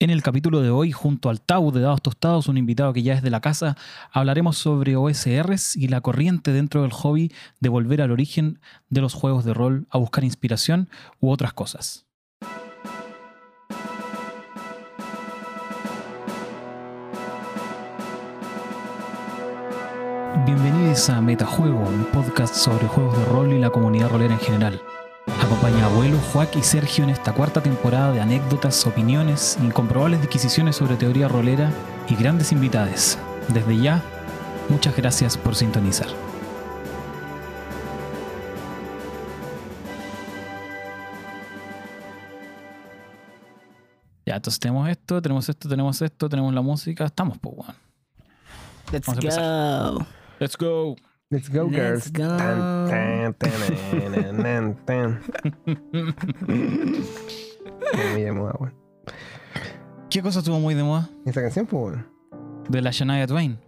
En el capítulo de hoy, junto al Tau de Dados Tostados, un invitado que ya es de la casa, hablaremos sobre OSRs y la corriente dentro del hobby de volver al origen de los juegos de rol a buscar inspiración u otras cosas. Bienvenidos a Metajuego, un podcast sobre juegos de rol y la comunidad rolera en general. Acompaña a abuelo, Joaquín y Sergio en esta cuarta temporada de anécdotas, opiniones, incomprobables disquisiciones sobre teoría rolera y grandes invitades. Desde ya, muchas gracias por sintonizar. Ya, entonces tenemos esto, tenemos esto, tenemos esto, tenemos la música, estamos, pues, bueno. Let's Vamos a empezar. go. Let's go. Let's go, Let's girls. go. Tan. Muy de moda, weón. ¿Qué cosa estuvo muy de moda? Esta canción, pues, weón. De la Shania Twain.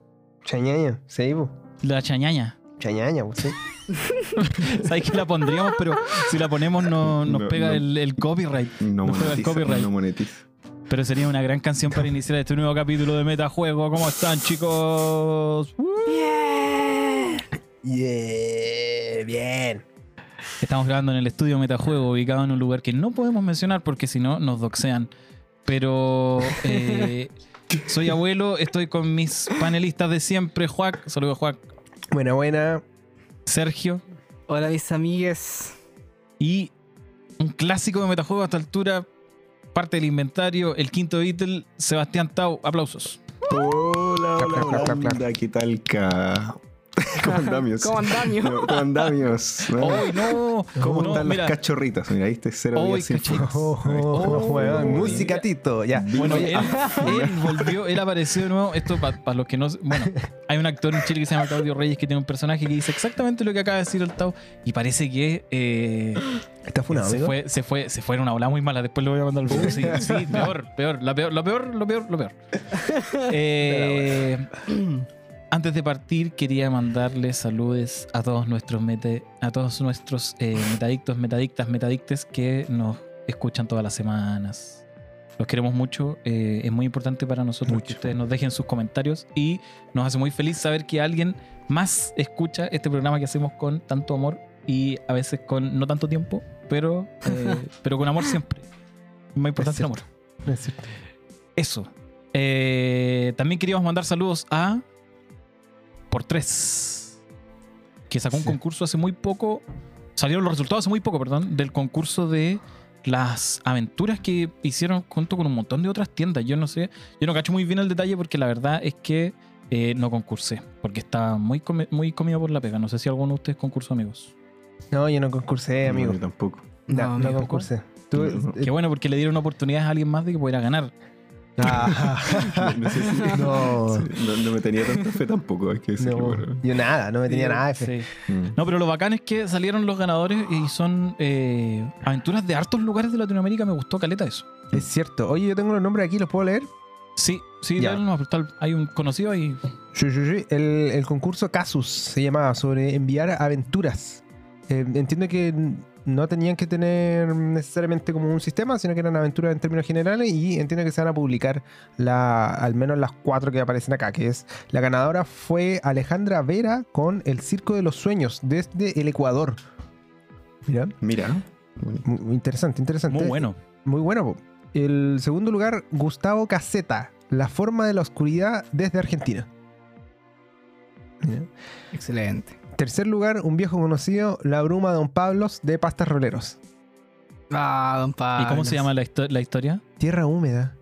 Chañaña, sí, pues. De la Chañaña. Chañaña, pues, sí. Sabes que la pondríamos, pero si la ponemos no, nos No, pega no. El, el copyright. No Nos pega el copyright. no monetiza. Pero sería una gran canción para iniciar este nuevo capítulo de Metajuego. ¿Cómo están, chicos? Yeah, bien. Estamos grabando en el estudio Metajuego, ubicado en un lugar que no podemos mencionar porque si no nos doxean. Pero eh, soy abuelo, estoy con mis panelistas de siempre, Juac, saludos Juac, Buena, buena. Sergio Hola mis amigues. y un clásico de Metajuego a esta altura, parte del inventario, el quinto Beatle, Sebastián Tau, aplausos. Hola, hola, hola. ¿qué tal, ca? ¿Cómo andamios? ¿Cómo andamios? No, ¿Cómo andamios? ¿no? ¡Ay, no! ¿Cómo no, están mira, las cachorritas? Mira. Cero. Oh, Oh, weón. mira. Música, Tito. Ya. Bueno, él, él volvió, él apareció de nuevo. Esto para los que no. Bueno, hay un actor en Chile que se llama Claudio Reyes que tiene un personaje que dice exactamente lo que acaba de decir el Tau. Y parece que eh, ¿Está funado, se, amigo? fue, se, fue, se fue en una ola muy mala. Después lo voy a mandar al video. Sí, sí, peor, peor. La peor, lo peor, lo peor, lo peor. Eh, antes de partir, quería mandarle saludos a todos nuestros mete, a todos nuestros eh, metadictos, metadictas, metadictes que nos escuchan todas las semanas. Los queremos mucho. eh, es muy importante para nosotros que ustedes nos dejen sus comentarios y nos hace muy feliz saber que alguien más escucha este programa que hacemos con tanto amor y a veces con no tanto tiempo, pero, eh, pero con amor siempre. Más importante el amor. Es. Eso. También queríamos mandar saludos a Por Tres, que sacó un concurso hace muy poco. Salieron los resultados hace muy poco, perdón, del concurso de las aventuras que hicieron junto con un montón de otras tiendas. Yo no sé, yo no cacho muy bien el detalle porque la verdad es que eh, no concursé, porque estaba muy, muy comido por la pega. No sé si alguno de ustedes concursó, amigos. No, yo no concursé, No, amigo. yo tampoco. No, No, no, concursé. Tú, No. eh, Qué bueno, porque le dieron oportunidades a alguien más de que pudiera ganar. Ah, No, no sé si- no, Sí, no, no me tenía tanta fe tampoco, hay que decirlo. yo nada, no me tenía nada de fe. Sí. Mm. No, pero lo bacán es que salieron los ganadores y son eh, aventuras de hartos lugares de Latinoamérica. Me gustó caleta eso. Es cierto. Oye, yo tengo los nombres aquí, ¿los puedo leer? Sí, sí, Ya. nomás, hay un conocido ahí. Sí, sí, sí. El, el concurso Casus se llamaba sobre enviar aventuras. Eh, entiendo que no tenían que tener necesariamente como un sistema, sino que eran aventuras en términos generales y entiendo que se van a publicar la, al menos las cuatro que aparecen acá, que es la ganadora fue Alejandra Vera con El Circo de los Sueños desde el Ecuador. Mira, Mira. muy, muy interesante, interesante. Muy bueno. Muy bueno. El segundo lugar, Gustavo Caseta, La forma de la oscuridad desde Argentina. Mira. Excelente. Tercer lugar, un viejo conocido, La bruma de Don Pablos de Pastas Roleros. Ah, don Pablo. ¿Y cómo se llama la, histo- la historia? Tierra húmeda.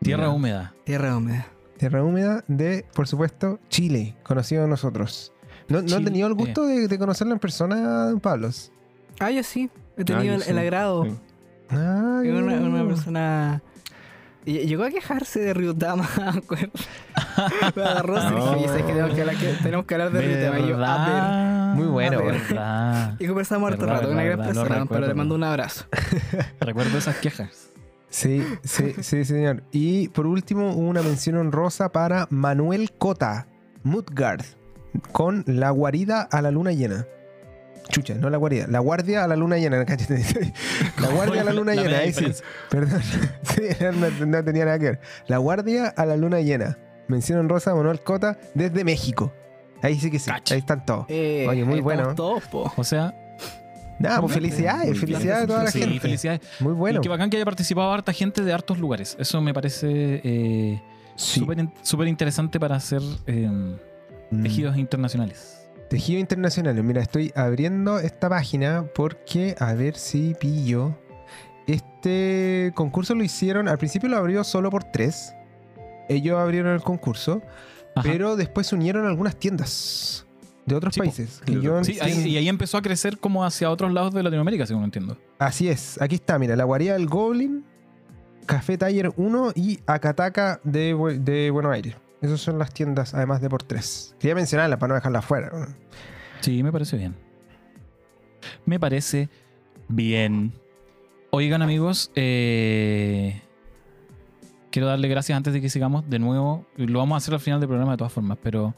Tierra húmeda. Tierra húmeda. Tierra húmeda de, por supuesto, Chile, conocido de nosotros. ¿No, no han tenido el gusto de, de conocerlo en persona, Don Pablos? Ah, yo sí. He Ah, tenido el, sí, el agrado. sí. Ah, Es una, una persona. Ll- Llegó a quejarse de Ryutama, me. Me agarró y No. dije, "¿Sabes qué? tenemos que hablar, que- tenemos que hablar de Ryutama. Y yo, a ver. ¿Verdad? Muy bueno, ¿verdad? Y conversamos harto Verdad, rato, una gran persona, pero le mando un abrazo. Recuerdo esas quejas. Sí, sí, sí, señor. Y por último, una mención honrosa para Manuel Cota, Mutgard, con La guarida a la luna llena. Chucha, no la guardia. La guardia a la luna llena. cállate. La guardia a la luna La llena. Ahí sí. Perdón. Sí, no, no tenía nada que ver. La guardia a la luna llena. Mención en rosa, Manuel Cota, desde México. Ahí sí que sí. Ahí están todos. Eh, Oye, muy ahí bueno. Todos, po. O sea, Nada, pues Muy felicidades. bien. Felicidades a toda la sí, gente. felicidades. Muy bueno. Y qué bacán que haya participado harta gente de hartos lugares. Eso me parece eh, súper in- súper interesante para hacer eh, Mm. tejidos internacionales. Tejido internacional. Mira, estoy abriendo esta página porque a ver si pillo. Este concurso lo hicieron. Al principio lo abrió solo por tres. Ellos abrieron el concurso. Ajá. Pero después se unieron algunas tiendas de otros Sí, países. que yo Sí, ahí- y ahí empezó a crecer como hacia otros lados de Latinoamérica, según entiendo. Así es. Aquí está, mira. La guarida del Goblin, Café Taller 1 y de, Bu- de Buenos Aires. Esas son las tiendas, además de por tres. Quería mencionarlas para no dejarlas fuera. Sí, me parece bien. Me parece bien. Oigan, amigos, eh, quiero darle gracias antes de que sigamos de nuevo. Lo vamos a hacer al final del programa de todas formas, pero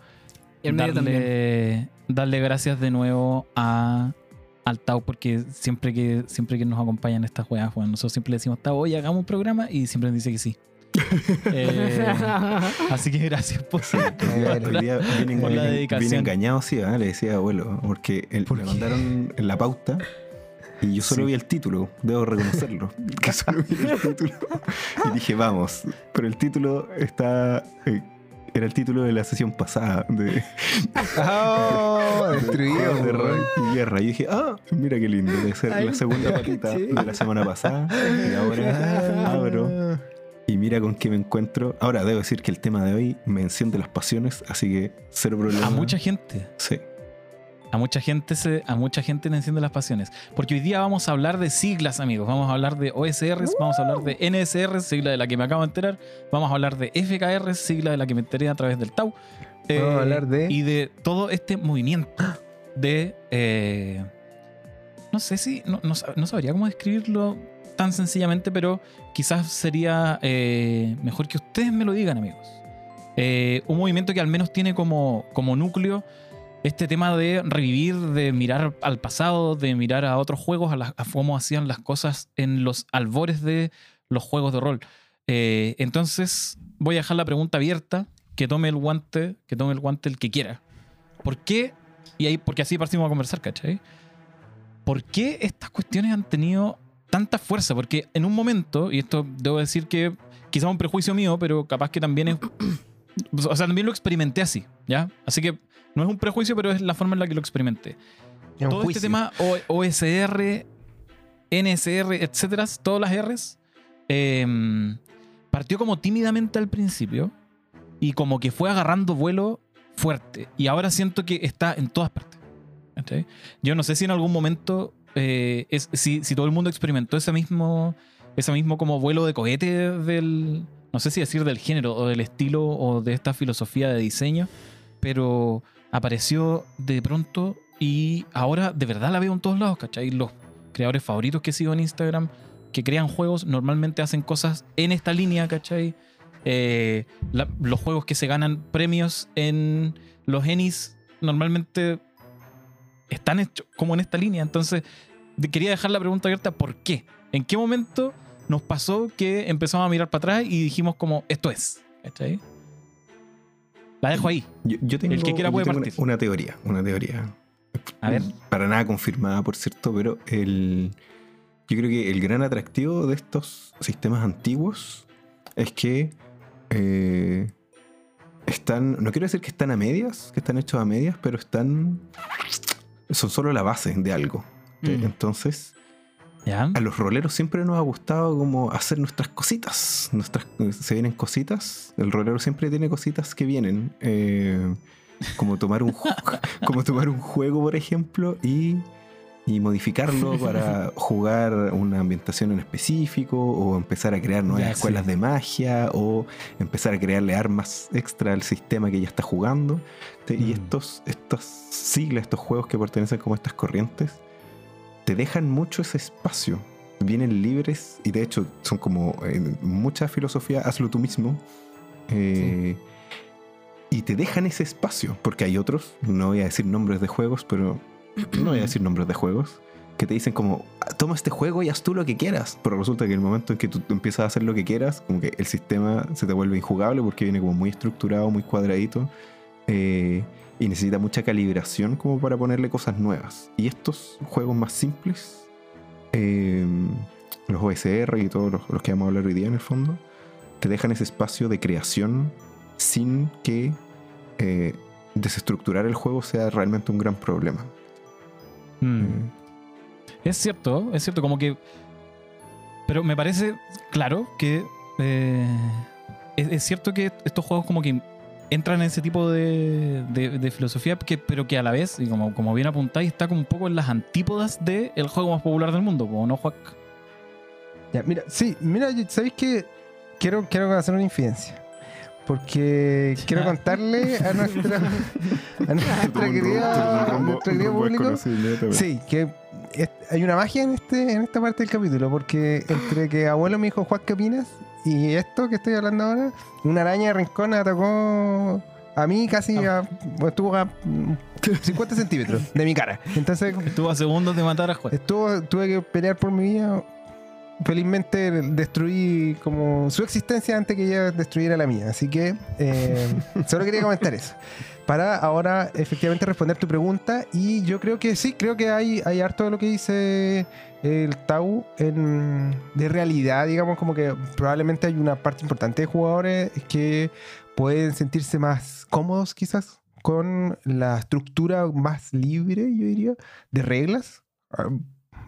darle, darle gracias de nuevo a al Tau porque siempre que siempre que nos acompañan estas juegas, bueno, nosotros siempre le decimos Tau, oye, hagamos un programa y siempre nos dice que sí. Eh, así que gracias por día viene, Por la dedicación. viene engañado, sí, ¿ah? le decía abuelo, porque él, ¿Por me qué? mandaron en la pauta y yo solo Sí. vi el título, debo reconocerlo, que solo vi el título y dije, vamos, pero el título está... eh, era el título de la sesión pasada de, ¡Oh! Destruido. de Roy y Guerra. Y dije, ah, mira qué lindo, debe ser Ay, la segunda patita sí. de la semana pasada. Y ahora abro y mira con qué me encuentro. Ahora debo decir que el tema de hoy me enciende las pasiones, así que cero problema. a mucha gente. Sí. A mucha gente se, a mucha gente le enciende las pasiones. Porque hoy día vamos a hablar de siglas, amigos. Vamos a hablar de OSRs, vamos a hablar de NSR, sigla de la que me acabo de enterar. Vamos a hablar de FKR, sigla de la que me enteré a través del Tau. Eh, Vamos a hablar de- Y de todo este movimiento de. eh, no sé si. No, no no sabría cómo describirlo tan sencillamente, pero quizás sería eh, mejor que ustedes me lo digan, amigos. Eh, un movimiento que al menos tiene como, como núcleo este tema de revivir, de mirar al pasado, de mirar a otros juegos, a, cómo hacían las cosas en los albores de los juegos de rol. Eh, entonces, voy a dejar la pregunta abierta, que tome el guante, que tome el guante el que quiera. ¿Por qué? Y ahí, porque así partimos a conversar, ¿cachai? ¿Por qué estas cuestiones han tenido tanta fuerza? Porque en un momento, y esto debo decir que quizá un prejuicio mío, pero capaz que también es. O sea, también lo experimenté así, ¿ya? Así que no es un prejuicio, pero es la forma en la que lo experimenté. Es Todo este tema O- OSR, NSR, etcétera, todas las R's, eh, partió como tímidamente al principio y como que fue agarrando vuelo fuerte. Y ahora siento que está en todas partes. ¿cachai? Yo no sé si en algún momento, eh, es, si, todo el mundo experimentó ese mismo, ese mismo como vuelo de cohete del, no sé si decir del género o del estilo o de esta filosofía de diseño, pero apareció de pronto y ahora de verdad la veo en todos lados, ¿cachai? Los creadores favoritos que sigo en Instagram que crean juegos normalmente hacen cosas en esta línea, ¿cachai? Eh, los juegos que se ganan premios en los Ennis normalmente están hechos como en esta línea. Entonces, quería dejar la pregunta abierta, ¿por qué? ¿En qué momento nos pasó que empezamos a mirar para atrás y dijimos como, esto es? ¿Cachai? La dejo ahí. Yo, yo tengo, El que quiera puede partir. Una, una teoría, una teoría. A ver. Para nada confirmada, por cierto, pero el, yo creo que el gran atractivo de estos sistemas antiguos es que eh, están, no quiero decir que están a medias, que están hechos a medias, pero están, son solo la base de algo. Mm. Entonces, ¿Ya? a los roleros siempre nos ha gustado como hacer nuestras cositas. Nuestras, se vienen cositas. El rolero siempre tiene cositas que vienen. eh, como, tomar un, como tomar un juego, por ejemplo, y, y modificarlo para jugar una ambientación en específico, o empezar a crear nuevas Ya, escuelas sí. de magia, o empezar a crearle armas extra al sistema que ya está jugando. Y Mm. estos, estas siglas, estos juegos que pertenecen como a estas corrientes, te dejan mucho ese espacio. Vienen libres y de hecho son como eh, mucha filosofía, hazlo tú mismo. Eh, Y te dejan ese espacio, porque hay otros, no voy a decir nombres de juegos, pero no voy a decir nombres de juegos, que te dicen como, "Ah, toma este juego y haz tú lo que quieras. Pero resulta que el momento en que tú empiezas a hacer lo que quieras, como que el sistema se te vuelve injugable porque viene como muy estructurado, muy cuadradito. eh, y necesita mucha calibración como para ponerle cosas nuevas. Y estos juegos más simples, eh, los OSR y todos los, los que vamos a hablar hoy día en el fondo, te dejan ese espacio de creación sin que eh, desestructurar el juego sea realmente un gran problema. Mm. Es cierto, es cierto, como que. Pero me parece claro que. eh, es, es cierto que estos juegos, como que entran en ese tipo de, de- de filosofía, que, pero que a la vez, y como, como bien apuntáis, está como un poco en las antípodas del juego más popular del mundo, ¿o no, Juac? Ya, mira, sí, mira, ¿sabéis que quiero, quiero hacer una infidencia? Porque quiero contarle a nuestra, a nuestra querida, a nuestro querido público. Sí, que es- hay una magia en este en esta parte del capítulo, porque entre que abuelo me dijo, Juan, ¿qué opinas? Y esto que estoy hablando ahora, una araña de rincón atacó a mí casi a, bueno, estuvo a mm, 50 centímetros de mi cara. Entonces Estuvo a segundos de matar a Juac. estuvo, tuve que pelear por mi vida. Felizmente destruí como su existencia antes que ella destruyera la mía. Así que eh, solo quería comentar eso. Para ahora efectivamente responder tu pregunta. Y yo creo que sí, creo que hay, hay harto de lo que dice el Tau en, de realidad. Digamos como que probablemente hay una parte importante de jugadores que pueden sentirse más cómodos quizás con la estructura más libre, yo diría, de reglas.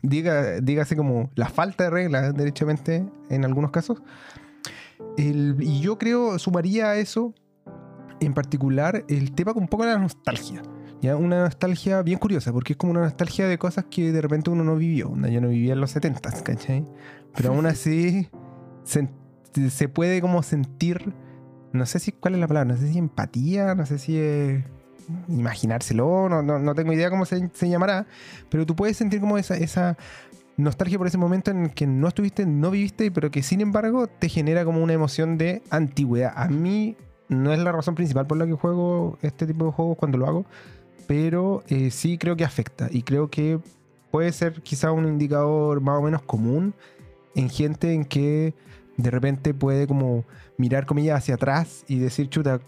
Diga, dígase como la falta de reglas, derechamente, en algunos casos. El- y yo creo, sumaría a eso, en particular, el tema con un poco de la nostalgia. ¿ya? Una nostalgia bien curiosa, porque es como una nostalgia de cosas que de repente uno no vivió. Yo no vivía en los 70, ¿cachai? Pero aún así se, se puede como sentir, no sé si cuál es la palabra, no sé si empatía, no sé si es imaginárselo, no, no, no tengo idea cómo se, se llamará, pero tú puedes sentir como esa, esa nostalgia por ese momento en el que no estuviste, no viviste, pero que sin embargo te genera como una emoción de antigüedad. A mí no es la razón principal por la que juego este tipo de juegos cuando lo hago, pero eh, sí creo que afecta y creo que puede ser quizá un indicador más o menos común en gente en que de repente puede como mirar comillas hacia atrás y decir, chuta,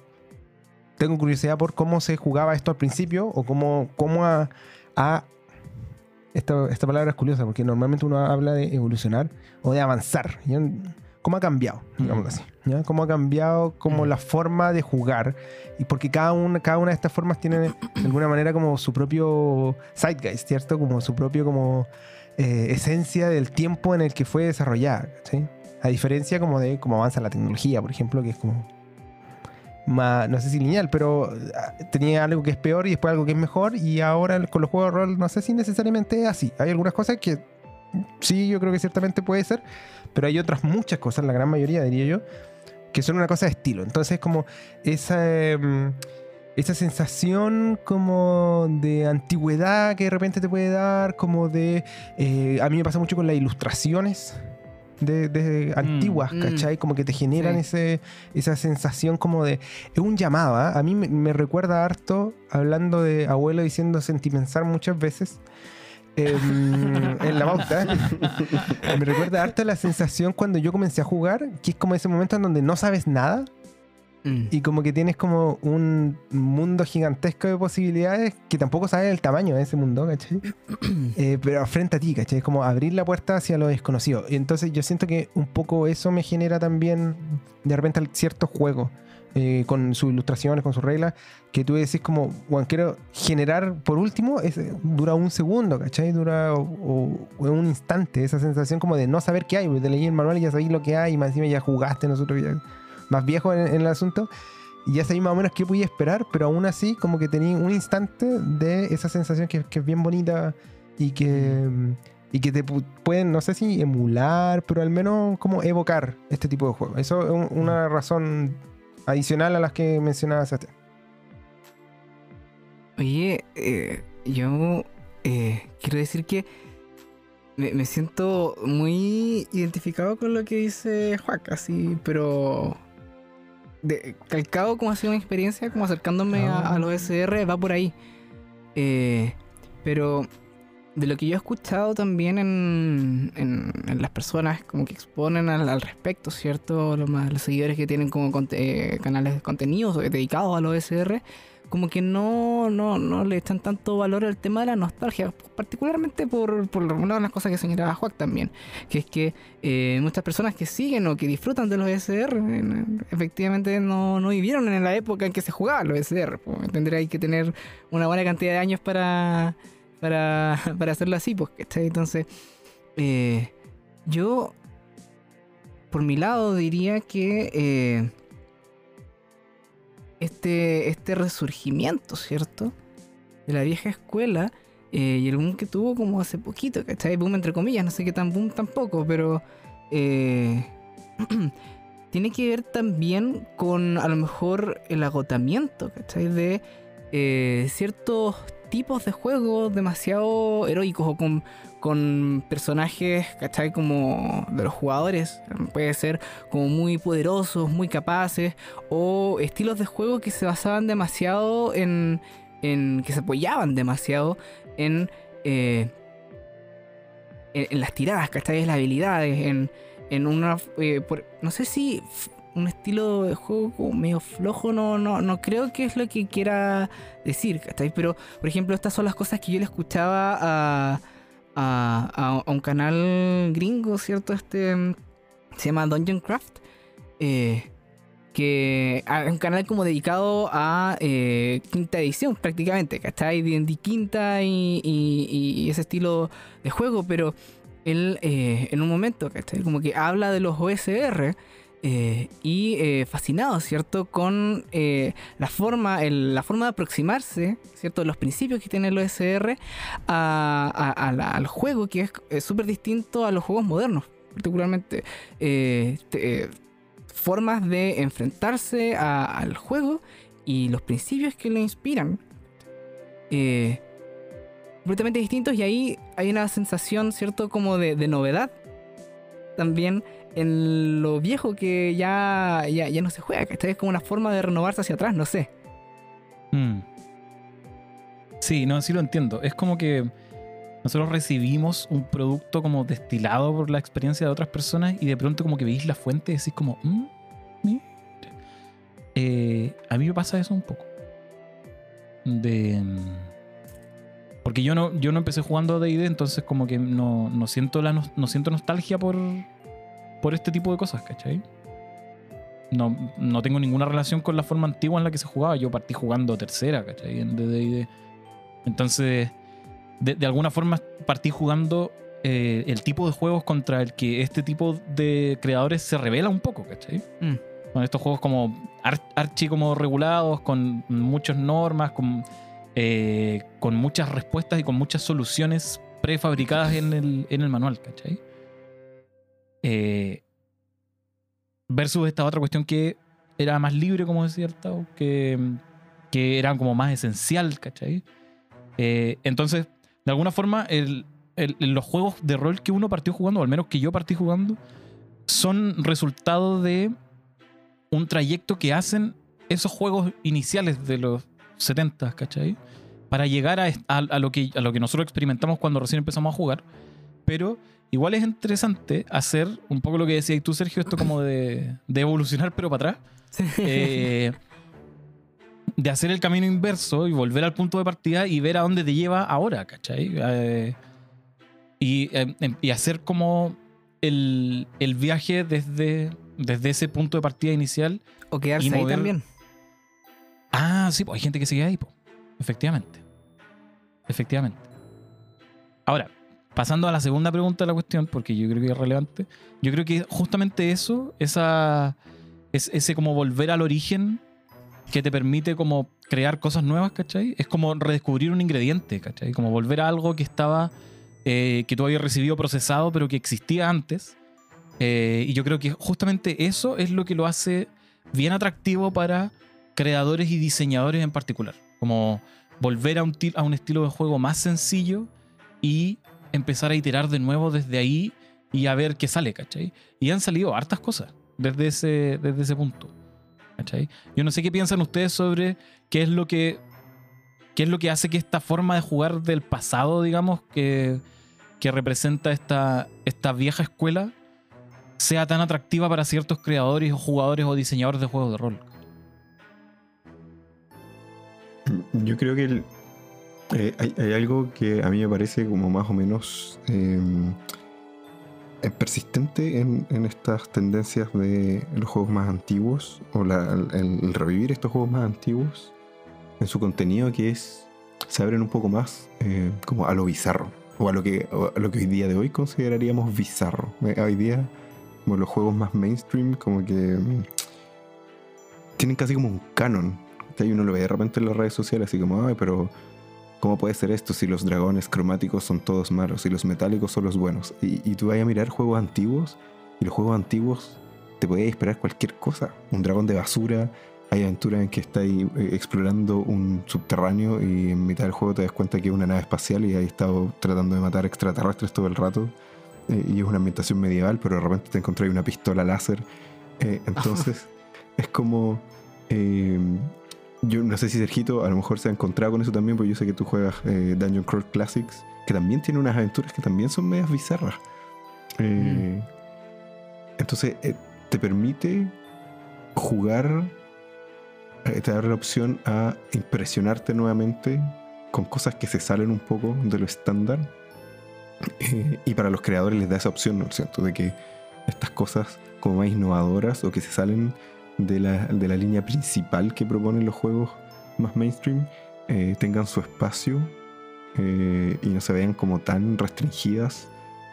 tengo curiosidad por cómo se jugaba esto al principio o cómo, cómo a, a- esta, esta palabra es curiosa porque normalmente uno habla de evolucionar o de avanzar. ¿ya? ¿Cómo ha cambiado? Digámoslo así. ¿ya? ¿Cómo ha cambiado como Mm. la forma de jugar? Y porque cada una, cada una de estas formas tiene de alguna manera como su propio zeitgeist, ¿cierto? Como su propio como eh, esencia del tiempo en el que fue desarrollada. ¿sí? A diferencia como de cómo avanza la tecnología, por ejemplo, que es como no sé si lineal, pero ah, tenía algo que es peor y después algo que es mejor y ahora con los juegos de rol no sé si necesariamente es así. Hay algunas cosas que sí, yo creo que ciertamente puede ser, pero hay otras muchas cosas, la gran mayoría diría yo, que son una cosa de estilo. Entonces como esa... em, esa sensación como de antigüedad que de repente te puede dar, como de... eh, a mí me pasa mucho con las ilustraciones de, de antiguas, Mm. ¿cachai? Como que te generan Sí. ese, esa sensación como de... Es un llamado, ¿ah? A mí me, me recuerda harto, hablando de abuelo diciendo sentimentar muchas veces, em, en la pauta. me recuerda harto la sensación cuando yo comencé a jugar, que es como ese momento en donde no sabes nada Mm. y como que tienes como un mundo gigantesco de posibilidades que tampoco sabes el tamaño de ese mundo, ¿cachai? Eh, pero frente a ti, ¿cachai? Es como abrir la puerta hacia lo desconocido. Y entonces yo siento que un poco eso me genera también de repente ciertos juegos. eh, con sus ilustraciones, con sus reglas, que tú decís como, bueno, quiero generar, por último, es, dura un segundo, ¿cachai? Dura o, o- o un instante, esa sensación como de no saber qué hay, porque te leí el manual y ya sabéis lo que hay, y más encima ya jugaste, nosotros ya más viejo en, en el asunto, y ya sabéis más o menos qué podía esperar, pero aún así como que tenía un instante de esa sensación que, que es bien bonita y que, y que te pu- pueden, no sé si emular, pero al menos como evocar este tipo de juegos. Eso es un- una razón adicional a las que mencionaba Sebastián. Oye, eh, yo eh, quiero decir que me, me siento muy identificado con lo que dice Juac, así, pero de, calcado como ha sido mi experiencia, como acercándome a, Ah. a los SR, va por ahí. Eh, pero de lo que yo he escuchado también en, en- en las personas como que exponen al, al respecto, ¿cierto? Los, más- los seguidores que tienen como eh, canales de contenidos dedicados a los OSR, como que no, no, no le echan tanto valor al tema de la nostalgia, particularmente por, por una de las cosas que señalaba Juan también, que es que eh, muchas personas que siguen o que disfrutan de los OSR, eh, efectivamente no, no vivieron en la época en que se jugaban los OSR. Pues, tendría que tener una buena cantidad de años para, para, para hacerlo así, pues. Entonces, eh, yo, por mi lado, diría que eh, este, este resurgimiento, ¿cierto? De la vieja escuela eh, y el boom que tuvo como hace poquito, ¿cachai? Boom entre comillas, no sé qué tan boom tampoco, pero eh, tiene que ver también con a lo mejor el agotamiento, ¿cachai? De eh, ciertos tipos de juegos demasiado heroicos o con, con personajes, ¿cachai? Como de los jugadores. Puede ser como muy poderosos, muy capaces. O estilos de juego que se basaban demasiado en. en que se apoyaban demasiado en. eh, en, las tiradas, ¿cachai? En las habilidades, en, en una. eh, no sé si un estilo de juego como medio flojo, no, no, no creo que es lo que quiera decir, ¿cachai? Pero, por ejemplo, estas son las cosas que yo le escuchaba a, a, a- un canal gringo, ¿cierto? Este se llama Dungeon Craft. eh, que es un canal como dedicado a eh, quinta edición prácticamente, ¿cachai? D&D quinta y, y- y ese estilo de juego, pero él eh, en un momento, ¿cachai? Como que habla de los OSR eh, y eh, fascinado, ¿cierto? Con eh, la, forma, la forma de aproximarse, ¿cierto? Los principios que tiene el OSR a- al juego, que es eh, súper distinto a los juegos modernos, particularmente te- formas de enfrentarse al juego y los principios que lo inspiran. Completamente distintos y ahí hay una sensación, ¿cierto? Como de novedad también en lo viejo que ya, ya, ya no se juega, que es como una forma de renovarse hacia atrás, no sé. Mm. Sí, no, sí lo entiendo. Es como que nosotros recibimos un producto como destilado por la experiencia de otras personas y de pronto como que veis la fuente y decís como, "Mm, mire". Eh, a mí me pasa eso un poco. De... Porque yo no, yo no empecé jugando a D&D, entonces como que no, no siento la no siento nostalgia por, por este tipo de cosas, ¿cachai? No, no tengo ninguna relación con la forma antigua en la que se jugaba. Yo partí jugando tercera, ¿cachai? En D&D. Entonces, de, de alguna forma partí jugando eh, el tipo de juegos contra el que este tipo de creadores se revela un poco, ¿cachai? Mm. Con estos juegos como ar- archi como regulados, con muchas normas, con, eh, con muchas respuestas y con muchas soluciones prefabricadas en el, en el manual, ¿cachai? Eh, versus esta otra cuestión que era más libre, como decía el Tao, que, que era como más esencial, ¿cachai? Eh, entonces, de alguna forma, los juegos de rol que uno partió jugando, o al menos que yo partí jugando, son resultado de un trayecto que hacen esos juegos iniciales de los 70, ¿cachai? Para llegar a- a lo que, a lo que nosotros experimentamos cuando recién empezamos a jugar. Pero igual es interesante hacer un poco lo que decías tú, Sergio, esto como de, de evolucionar, pero para atrás. Eh, de hacer el camino inverso y volver al punto de partida y ver a dónde te lleva ahora, ¿cachai? Eh, y, eh, em- y hacer como el, el viaje desde, desde ese punto de partida inicial. O quedarse Y ahí también. Ah, sí, pues hay gente que se queda ahí, pues. efectivamente. Efectivamente. Ahora, pasando a la segunda pregunta de la cuestión, porque yo creo que es relevante, yo creo que justamente eso, esa, es, ese como volver al origen que te permite como crear cosas nuevas, ¿cachai? Es como redescubrir un ingrediente, ¿cachai? Como volver a algo que estaba, eh, que tú habías recibido procesado, pero que existía antes. Eh, y yo creo que justamente eso es lo que lo hace bien atractivo para creadores y diseñadores en particular. Como volver a un, a un estilo de juego más sencillo y empezar a iterar de nuevo desde ahí y a ver qué sale, ¿cachai? Y han salido hartas cosas desde ese, desde ese punto. ¿cachai? Yo no sé qué piensan ustedes sobre qué es lo que ¿Qué es lo que hace que esta forma de jugar del pasado, digamos, que, que representa esta, esta vieja escuela, sea tan atractiva para ciertos creadores o jugadores o diseñadores de juegos de rol? Yo creo que el- eh, hay, hay algo que a mí me parece como más o menos eh, persistente en, estas tendencias de los juegos más antiguos o la- el, revivir estos juegos más antiguos en su contenido que es se abren un poco más eh, como a lo bizarro o a lo que lo que hoy día de hoy consideraríamos bizarro. Eh, hoy día como los juegos más mainstream como que mm, tienen casi como un canon. Que uno lo ve de repente en las redes sociales así como ay pero ¿Cómo puede ser esto si los dragones cromáticos son todos malos y los metálicos son los buenos? Y, y tú vas a mirar juegos antiguos y los juegos antiguos te podías esperar cualquier cosa. Un dragón de basura, hay aventuras en que estás eh, explorando un subterráneo y en mitad del juego te das cuenta que es una nave espacial y ahí estado tratando de matar extraterrestres todo el rato. Eh, y es una ambientación medieval, pero de repente te encontrás una pistola láser. Eh, entonces es como... yo no sé si Sergito a lo mejor se ha encontrado con eso también, porque yo sé que tú juegas eh, Dungeon Crawl Classics, que también tiene unas aventuras que también son medias bizarras. Eh, Entonces, eh, te permite jugar, te da la opción a impresionarte nuevamente con cosas que se salen un poco de lo estándar. Y para los creadores les da esa opción, ¿no es cierto? De que estas cosas como más innovadoras o que se salen de la, de la línea principal que proponen los juegos más mainstream eh, tengan su espacio eh, y no se vean como tan restringidas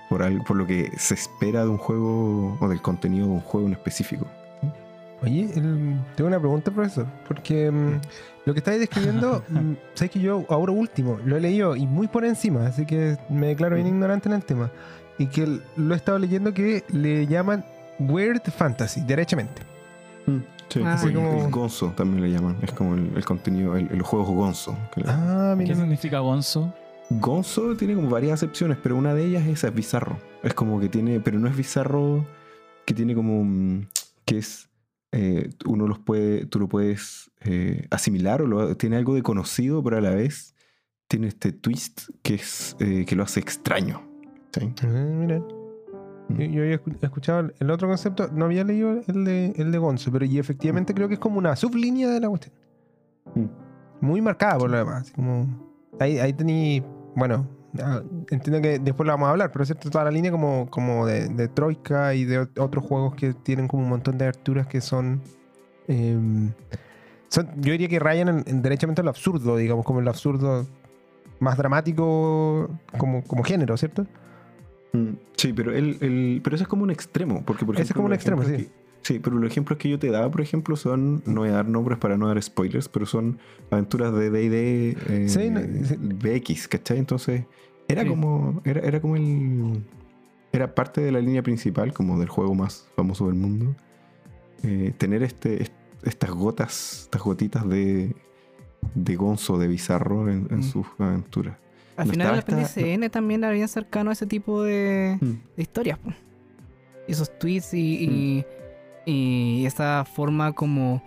por, algo, por lo que se espera de un juego o del contenido de un juego en específico. Oye, el- tengo una pregunta, profesor. Porque mm, lo que estáis describiendo, sabes que yo ahora último lo he leído y muy por encima, así que me declaro bien ignorante en el tema. Y que lo he estado leyendo que le llaman Weird Fantasy, derechamente. Sí, Ah. así Así como- el gonzo también le llaman. Es como el, el contenido, el, el juego gonzo. Ah, ¿Qué significa Gonzo? Gonzo tiene como varias acepciones, pero una de ellas es, es bizarro. Es como que tiene, pero no es bizarro que tiene como mm, que es eh, uno los puede, tú lo puedes eh, asimilar o lo- tiene algo de conocido, pero a la vez tiene este twist que es eh, que lo hace extraño. ¿sí? Ah, mira. Yo, yo había escu- escuchado el otro concepto, no había leído el de, el de Gonzo, pero y efectivamente creo que es como una sublínea de la cuestión. Mm. Muy marcada por lo demás. como, ahí, ahí tení, bueno, entiendo que después lo vamos a hablar, pero es cierto, toda la línea como, como de, de Troika y de ot- otros juegos que tienen como un montón de aberturas que son... em, son yo diría que rayan en, en derechamente en lo absurdo, digamos, como el absurdo más dramático como, como género, ¿cierto? Mm, Sí, pero, el, el- pero eso es como un extremo. Porque, por Ese es ejemplo, como un extremo, sí. que- sí, pero los ejemplos que yo te daba, por ejemplo, son, no voy a dar nombres para no dar spoilers, pero son aventuras de D&D eh, Sí, no, sí. BX, ¿cachai? Entonces, era Sí. como, era, era como el... Era parte de la línea principal, como del juego más famoso del mundo. eh, tener este, est- estas gotas, estas gotitas de, de gonzo, de bizarro en, en Mm. sus aventuras. Al No final el esta- PDCN también era bien cercano a ese tipo de, Mm. de historias. esos tweets y, y, y esa forma como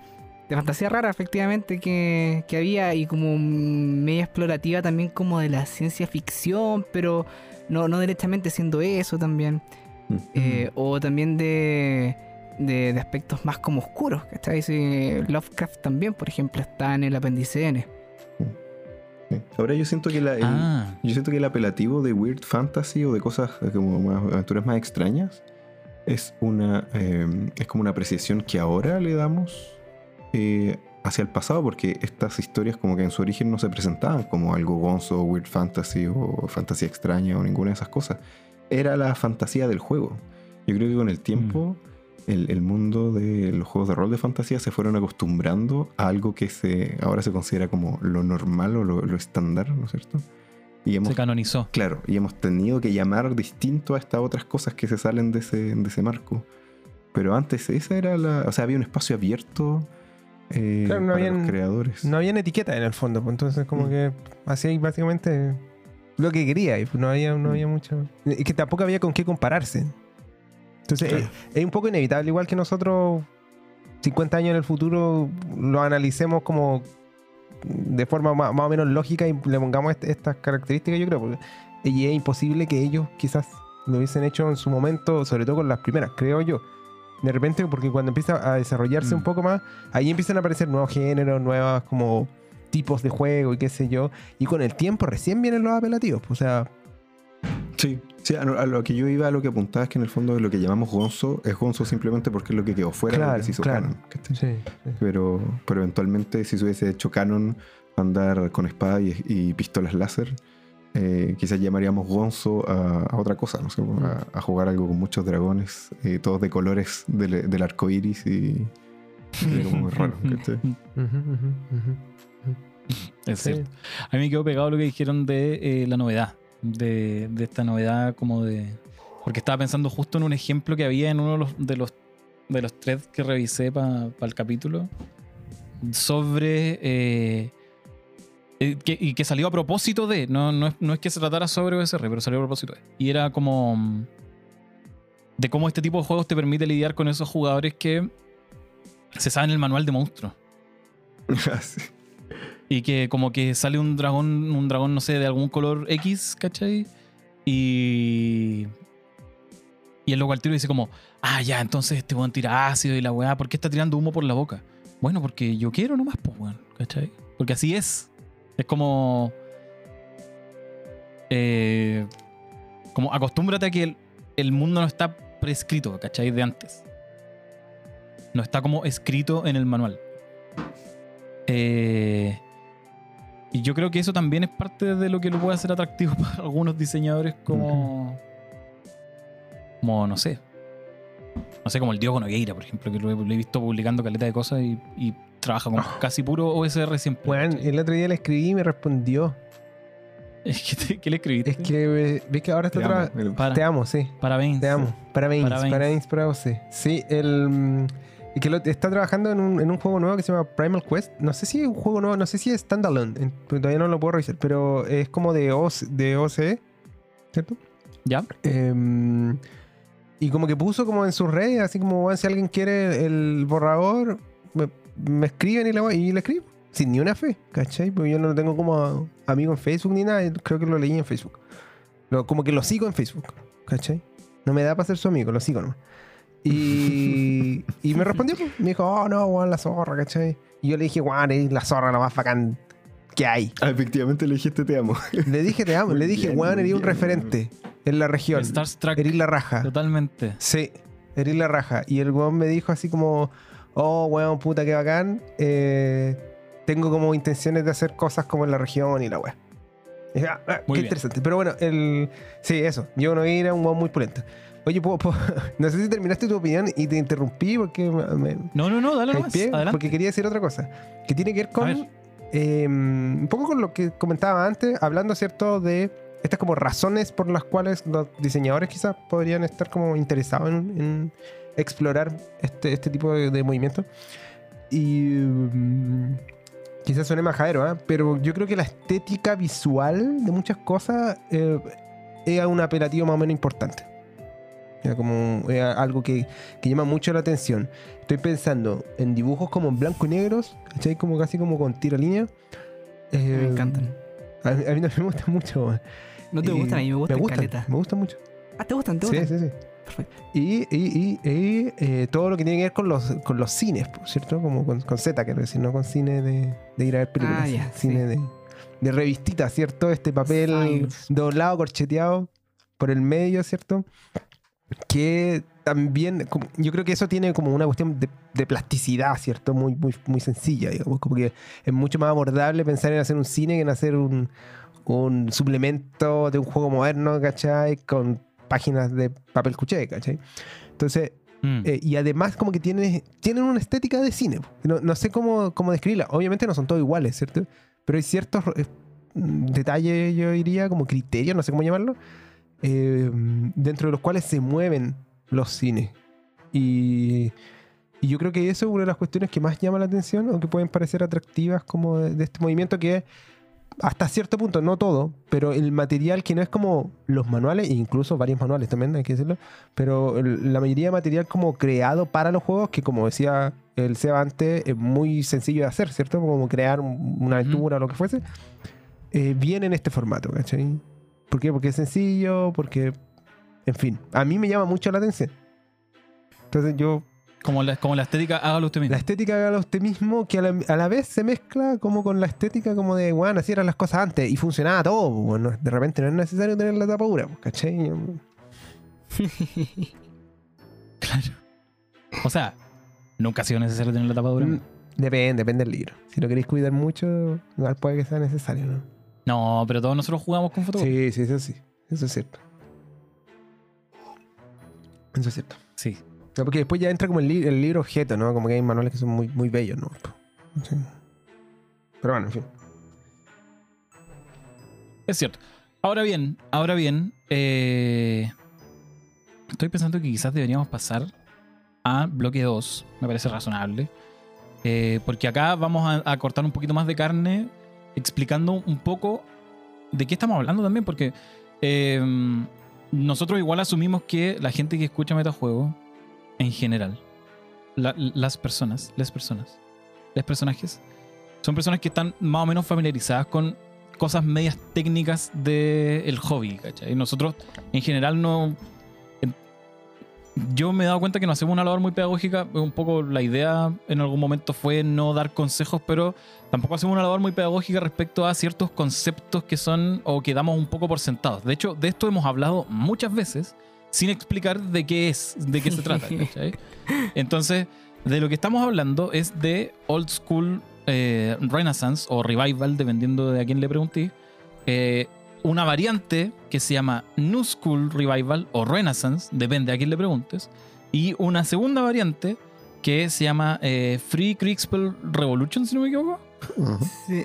de fantasía rara efectivamente que, que había y como media explorativa también como de la ciencia ficción, pero no, no directamente siendo eso también. Mm. Eh, o también de, de, de aspectos más como oscuros, ¿cachai? Lovecraft también, por ejemplo, está en el apéndice N. Ahora yo siento que la, el- Ah, Yo siento que el apelativo de weird fantasy o de cosas como más, aventuras más extrañas es una eh, es como una apreciación que ahora le damos eh, hacia el pasado porque estas historias como que en su origen no se presentaban como algo gonzo, weird fantasy o fantasía extraña o ninguna de esas cosas. Era la fantasía del juego. Yo creo que con el tiempo el, el mundo de los juegos de rol de fantasía se fueron acostumbrando a algo que se ahora se considera como lo normal o lo, lo estándar, ¿no es cierto? Y hemos se canonizó. Claro, y hemos tenido que llamar distinto a estas otras cosas que se salen de ese, de ese marco. Pero antes esa era la... O sea, había un espacio abierto eh, Claro, no para habían- los creadores. No habían etiqueta en el fondo, pues entonces como Mm. que hacía básicamente lo que quería y pues no había, no Mm. había mucho... Y que tampoco había con qué compararse. Entonces Claro. es, es un poco inevitable, igual que nosotros 50 años en el futuro lo analicemos como de forma más, más o menos lógica y le pongamos est- estas características, yo creo, porque y es imposible que ellos quizás lo hubiesen hecho en su momento, sobre todo con las primeras, creo yo. De repente, porque cuando empieza a desarrollarse Mm. un poco más, ahí empiezan a aparecer nuevos géneros, nuevas como tipos de juego y qué sé yo. Y con el tiempo recién vienen los apelativos. pues, O sea, Sí, sí a, lo- a lo que yo iba, a lo que apuntaba es que en el fondo lo que llamamos Gonzo es Gonzo simplemente porque es lo que quedó fuera de lo Claro, que se hizo claro. canon. ¿cachai? sí, sí. Pero, pero eventualmente, si se hubiese hecho canon andar con espada y, y pistolas láser, eh, quizás llamaríamos Gonzo a, a otra cosa, no sé, a, a jugar algo con muchos dragones, eh, todos de colores del, del arco iris y, y como muy raro. Es Sí. cierto. A mí me quedó pegado lo que dijeron de eh, la novedad. De, de esta novedad como de... Porque estaba pensando justo en un ejemplo que había en uno de los, de los, de los threads que revisé para el capítulo. Sobre... eh, eh, que- y que salió a propósito de... No, no, es, no es que se tratara sobre OSR, pero salió a propósito de. Y era como... mm, De cómo este tipo de juegos te permite lidiar con esos jugadores que se saben el manual de monstruos. Así. Y que como que sale un dragón, un dragón, no sé, de algún color X, ¿cachai? Y. Y él luego al tiro dice como, ah, ya, entonces este weón tira ácido y la weá, ¿por qué está tirando humo por la boca? Bueno, porque yo quiero nomás, pues, weón, ¿cachai? Porque así es. Es como. eh, como acostúmbrate a que el, el mundo no está prescrito, ¿cachai? De antes. No está como escrito en el manual. Eh, y yo creo que eso también es parte de lo que lo puede hacer atractivo para algunos diseñadores como. Como, no sé. No sé, como el Diogo Nogueira, por ejemplo, que lo he, lo he visto publicando caleta de cosas y, y trabaja con casi puro OSR siempre. ¿cachai? el otro día le escribí y me respondió. Es que te- ¿Qué le escribiste? Es que eh, ves que ahora está trabajando. Te amo, sí. Parabéns. Te amo. Parabéns, Parabéns. parabéns, para vos, sí. Sí, el. Y que lo- está trabajando en un, en un juego nuevo que se llama Primal Quest. No sé si es un juego nuevo, no sé si es standalone. Todavía no lo puedo revisar, pero es como de, OC, de OCE, ¿cierto? ¿Ya? Em, y como que puso como en sus redes, así como, "Weón, si alguien quiere el borrador, me, me escriben y, voy- y le escribo. Sin ni una fe, ¿cachai? Porque yo no lo tengo como amigo en Facebook ni nada, creo que lo leí en Facebook. Lo- como que lo sigo en Facebook, ¿cachai? No me da para ser su amigo, lo sigo nomás. Y, y me respondió, pues, me dijo, oh no, weón, la zorra, ¿cachai? Y yo le dije, weón, eres la zorra la más bacán que hay. Ah, efectivamente le dijiste te amo. Le dije, te amo, Muy le dije, weón, eres un referente en la región. Starstruck. Eres la raja. Totalmente. Sí, eres la raja. Y el weón me dijo así como, oh, weón, puta, qué bacán. eh, tengo como intenciones de hacer cosas como en la región y la weá. Y dije, ah, ah, Muy qué bien. interesante. Pero bueno, el, sí, eso. Yo no era un weón muy pulento. Oye, ¿puedo- puedo- no sé si terminaste tu opinión y te interrumpí porque me, No, no, no, dale nomás. porque quería decir otra cosa. Que tiene que ver con ver. eh, un poco con lo que comentaba antes, hablando, ¿cierto?, de estas como razones por las cuales los diseñadores quizás podrían estar como interesados en, en explorar este, este tipo de, de movimiento. Y mm, quizás suene majadero, ¿ah? pero yo creo que la estética visual de muchas cosas eh, es un apelativo más o menos importante. Ya como eh, algo que, que llama mucho la atención. Estoy pensando en dibujos como en blanco y negros, ¿cachai? Como casi como con tiro línea. Me Eh, encantan. A mí, a mí no me gusta mucho. ¿No te Y gustan? A mí me gustan, me gustan, caleta. me gustan mucho. Ah, ¿te gustan? ¿Te Sí, gustan? sí, sí. Perfecto. Y, y, y, y, eh, todo lo que tiene que ver con los, con los cines, ¿cierto? Como con, con Z, quiero decir, no con cine de, de ir a ver películas. Ah, ya, cine sí. de, de revistita, ¿cierto? Este papel Science. doblado, corcheteado por el medio, ¿cierto? Que también, yo creo que eso tiene como una cuestión de, de plasticidad, ¿cierto? Muy, muy, muy sencilla, digamos. Como que es mucho más abordable pensar en hacer un cine que en hacer un, un suplemento de un juego moderno, ¿cachai? Con páginas de papel cuché, ¿cachai? Entonces, Mm. eh, y además como que tiene, tienen una estética de cine. No, no sé cómo, cómo describirla. Obviamente no son todos iguales, ¿cierto? Pero hay ciertos eh, detalles, yo diría, como criterios, no sé cómo llamarlo, eh, dentro de los cuales se mueven los cines. Y, y yo creo que eso es una de las cuestiones que más llama la atención o que pueden parecer atractivas como de, de este movimiento que hasta cierto punto, no todo, pero el material que no es como los manuales, e incluso varios manuales también, hay que decirlo, pero la mayoría de material como creado para los juegos, que como decía el Seba antes, es muy sencillo de hacer, ¿cierto? Como crear un- una aventura o lo que fuese, eh, viene en este formato, ¿cachai? ¿Por qué? Porque es sencillo, porque, en fin, a mí me llama mucho la atención. Entonces yo Como la, como la estética, hágalo usted mismo. la estética hágalo usted mismo, que a la, a la vez se mezcla como con la estética como de, bueno, así eran las cosas antes y funcionaba todo. pues, Bueno, de repente no es necesario tener la tapadura, pues, ¿cachai? Claro. O sea, nunca ha sido necesario tener la tapadura. Mm, Depende, depende del libro. Si lo queréis cuidar mucho, igual puede que sea necesario, ¿no? No, pero todos nosotros jugamos con fotocopia. Sí, sí, eso sí. Eso es cierto. Eso es cierto. Sí. No, porque después ya entra como el, li- el libro objeto, ¿no? Como que hay manuales que son muy, muy bellos, ¿no? Sí. Pero bueno, en fin. Es cierto. Ahora bien, ahora bien, eh, estoy pensando que quizás deberíamos pasar a bloque 2. Me parece razonable. Eh, porque acá vamos a, a cortar un poquito más de carne explicando un poco de qué estamos hablando también. Porque eh, nosotros igual asumimos que la gente que escucha metajuego, en general, la- las personas, las personas, los personajes, son personas que están más o menos familiarizadas con cosas medias técnicas del hobby, ¿cachai? Nosotros, en general, no. Yo me he dado cuenta que no hacemos una labor muy pedagógica. Un poco la idea en algún momento fue no dar consejos, pero tampoco hacemos una labor muy pedagógica respecto a ciertos conceptos que son o que damos un poco por sentados. De hecho, de esto hemos hablado muchas veces sin explicar de qué es, de qué se trata, ¿cachai? Entonces, de lo que estamos hablando es de old school eh, Renaissance o Revival, dependiendo de a quién le pregunté. eh, una variante que se llama New School Revival o Renaissance, depende a quién le preguntes. Y una segunda variante que se llama eh, Free Kriegspell Revolution, si no me equivoco. Sí.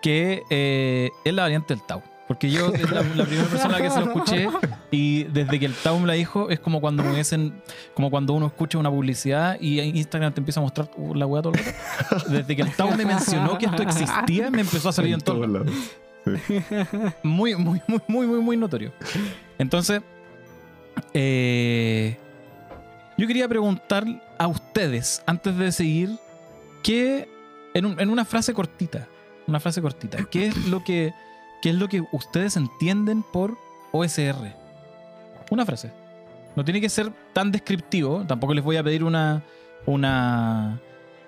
que eh, es la variante del Tau. Porque yo es la, la primera persona que se lo escuché y desde que el Tau me la dijo es como cuando me hubiesen, como cuando uno escucha una publicidad y Instagram te empieza a mostrar uh, la weá todo el rato. Desde que el Tau me mencionó que esto existía, me empezó a salir en, lados. Muy, muy, muy, muy, muy, muy notorio. Entonces, eh, yo quería preguntar a ustedes, antes de seguir, que en una frase cortita, una frase cortita, ¿qué es lo que, qué es lo que ustedes entienden por OSR? Una frase. No tiene que ser tan descriptivo, tampoco les voy a pedir una, una,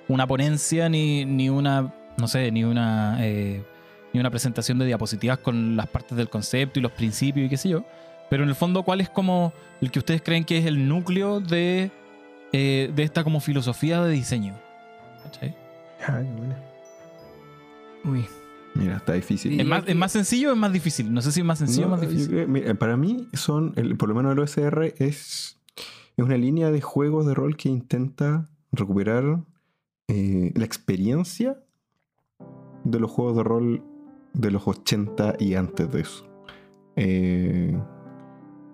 una ponencia ni, ni una, no sé, ni una... eh, ni una presentación de diapositivas con las partes del concepto y los principios y qué sé yo. Pero en el fondo, ¿cuál es como el que ustedes creen que es el núcleo de, eh, de esta como filosofía de diseño? ¿Cachai? Ah, qué buena. Uy. Mira, está difícil. Y ¿Es más, ¿Es más sencillo o es más difícil? No sé si es más sencillo No, o más difícil. creo- mira, para mí son, el, por lo menos el OSR es, es una línea de juegos de rol que intenta recuperar eh, la experiencia de los juegos de rol de los 80 y antes de eso. Eh,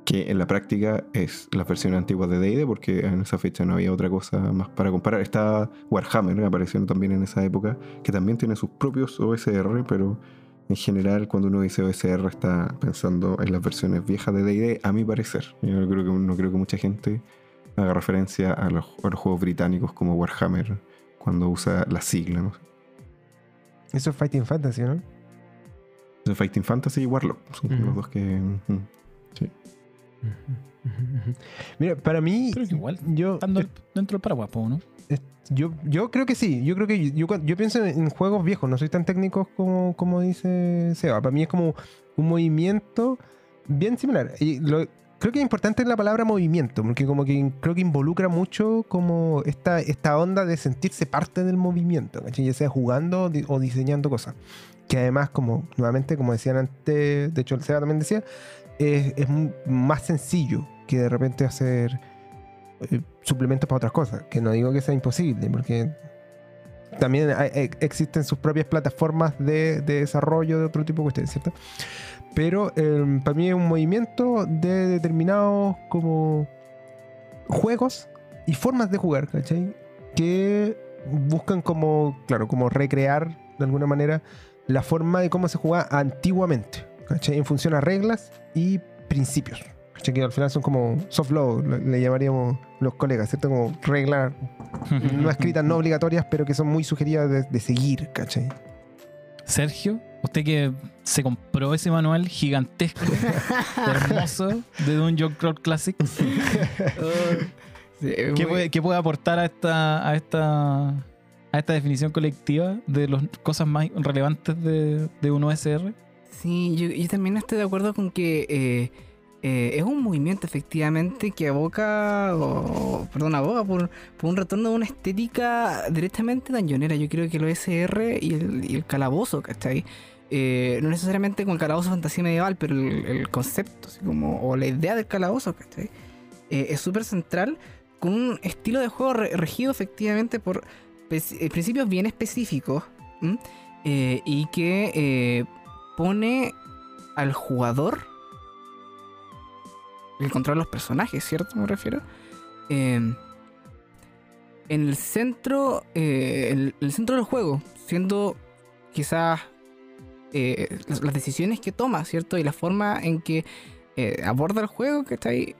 que en la práctica es las versiones antiguas de D&D porque en esa fecha no había otra cosa más para comparar. Está Warhammer que apareció también en esa época, que también tiene sus propios OSR, pero en general, cuando uno dice OSR, está pensando en las versiones viejas de DD, a mi parecer. Yo no creo que, creo que mucha gente haga referencia a los, juegos británicos como Warhammer cuando usa la sigla. Eso es Fighting Fantasy, ¿no? Entonces, Fighting Fantasy y Warlock son los dos que. mm, sí. Mira, para mí, igual, yo, Estando dentro del paraguas, ¿no? yo, yo creo que sí. Yo creo que yo, yo pienso en juegos viejos, no soy tan técnico como, como dice Seba. Para mí es como un movimiento bien similar. Y lo, creo que es importante la palabra movimiento, porque como que creo que involucra mucho como esta, esta onda de sentirse parte del movimiento, ¿cachai? ya sea jugando o di- o diseñando cosas. Que además, como nuevamente, como decían antes, de hecho el Seba también decía, es, es más sencillo que de repente hacer eh, suplementos para otras cosas. Que no digo que sea imposible, porque también hay- existen sus propias plataformas de, de desarrollo de otro tipo de cuestiones, ¿cierto? Pero eh, para mí es un movimiento de determinados como juegos y formas de jugar, ¿cachai? Que buscan como, claro, como recrear de alguna manera la forma de cómo se jugaba antiguamente, ¿cachai? En función a reglas y principios. ¿cachai? Que al final son como soft law, le, le llamaríamos los colegas, ¿cierto? Como reglas no escritas, no obligatorias, pero que son muy sugeridas de, de seguir, ¿cachai? Sergio, usted que se compró ese manual gigantesco, hermoso, de Dungeon Crawl Classic, Sí, ¿qué puede, qué puede aportar a esta, a esta a esta definición colectiva de las cosas más relevantes de, de un OSR? Sí, yo, yo también estoy de acuerdo con que eh, eh, es un movimiento efectivamente que aboca, perdón, aboga por, un retorno de una estética directamente dañonera. Yo creo que el OSR y el, y el calabozo, ¿cachai? Eh, no necesariamente con el calabozo fantasía medieval, pero el, concepto, como, o la idea del calabozo, ¿cachai? Eh, es súper central, con un estilo de juego re- regido efectivamente por eh, principios bien específicos y que pone al jugador el control de los personajes, ¿cierto? Me refiero. Eh, en el centro, eh, el, centro del juego, siendo quizás eh, las, decisiones que toma, ¿cierto? Y la forma en que eh, aborda el juego, que está ahí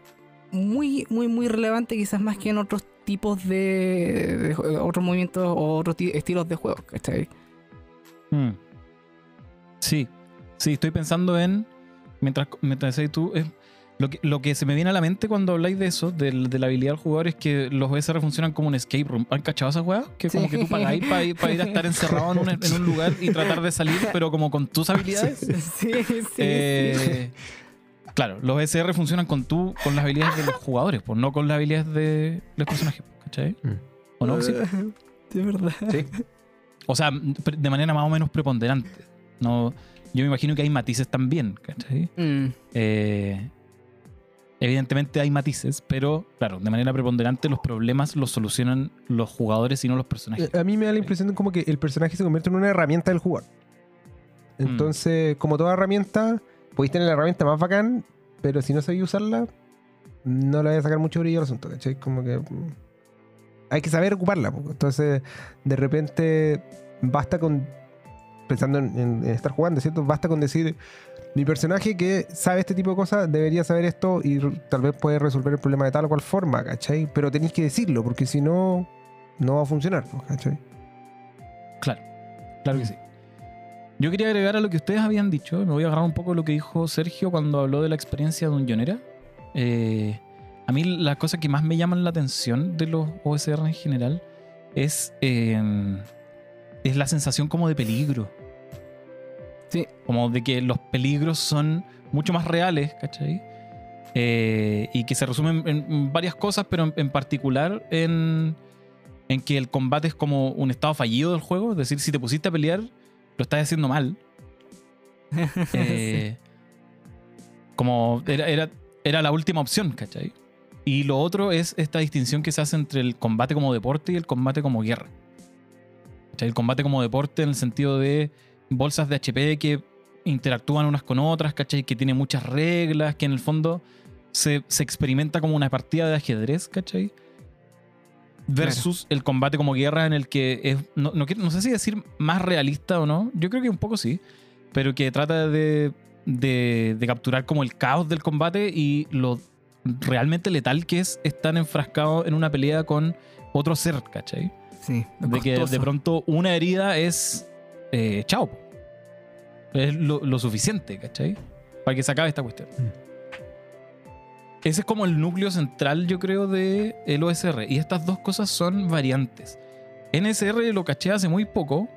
muy, muy, muy relevante, quizás más que en otros tipos de, otros movimientos o otros ti- estilos de juego, que está ahí. Hmm. Sí, sí, estoy pensando en, mientras, mientras tú, lo, que, lo que se me viene a la mente cuando habláis de eso, del- de, la habilidad del jugador, es que los OSR funcionan como un escape room. ¿Han cachado esa weá? Que como Sí. que tú pagáis para ir, pa ir a estar encerrado en un, en un lugar y tratar de salir, pero como con tus habilidades. Sí, sí, Eh, Claro, los OSR funcionan con tú, con las habilidades de los jugadores, pues no con las habilidades de los personajes, ¿cachai? Mm. ¿O no? Sí. De verdad. Sí. O sea, de manera más o menos preponderante. No, yo me imagino que hay matices también, ¿cachai? Mm. Eh, evidentemente hay matices, pero claro, de manera preponderante los problemas los solucionan los jugadores y no los personajes. Eh, A mí me da la impresión de como que el personaje se convierte en una herramienta del jugador. Entonces, como toda herramienta, podéis tener la herramienta más bacán, pero si no sabéis usarla, no le vais a sacar mucho brillo al asunto, ¿cachai? Como que mm, hay que saber ocuparla. Entonces, de repente, basta con, pensando en, estar jugando, ¿cierto? Basta con decir, mi personaje que sabe este tipo de cosas debería saber esto y tal vez puede resolver el problema de tal o cual forma, ¿cachai? Pero tenéis que decirlo, porque si no, no va a funcionar, po, ¿cachai? Claro, claro que sí. Yo quería agregar a lo que ustedes habían dicho, me voy a agarrar un poco lo que dijo Sergio cuando habló de la experiencia de un Yonera. Eh, a mí las cosas que más me llaman la atención de los OSR en general es, eh, es la sensación como de peligro. Sí. Como de que los peligros son mucho más reales, ¿cachai? Eh, y que se resumen en varias cosas, pero en, en particular en, en que el combate es como un estado fallido del juego. Es decir, si te pusiste a pelear, lo estás haciendo mal. Eh, Como era, era, era la última opción, ¿cachai? Y lo otro es esta distinción que se hace entre el combate como deporte y el combate como guerra. ¿Cachai? El combate como deporte en el sentido de bolsas de HP que interactúan unas con otras, ¿cachai? Que tiene muchas reglas, que en el fondo se, se experimenta como una partida de ajedrez, ¿cachai? Versus el combate como guerra en el que es, no, no, sé si decir más realista o no, yo creo que un poco sí, pero que trata de, de, de capturar como el caos del combate y lo realmente letal que es estar enfrascado en una pelea con otro ser, ¿cachai? Sí, De que de pronto una herida es eh, chao. Es lo, lo suficiente, ¿cachai? Para que se acabe esta cuestión. Ese es como el núcleo central, yo creo, de el OSR. Y estas dos cosas son variantes. NSR lo caché hace muy poco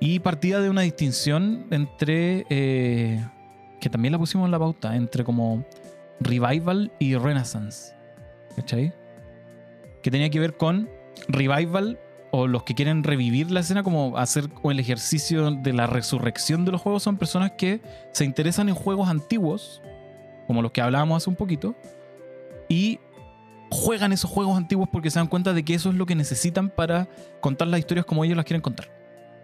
y partía de una distinción entre, eh, que también la pusimos en la pauta, entre como Revival y Renaissance. ¿Cachai? Que tenía que ver con Revival o los que quieren revivir la escena, como hacer como el ejercicio de la resurrección de los juegos, son personas que se interesan en juegos antiguos, como los que hablábamos hace un poquito, y juegan esos juegos antiguos porque se dan cuenta de que eso es lo que necesitan para contar las historias como ellos las quieren contar.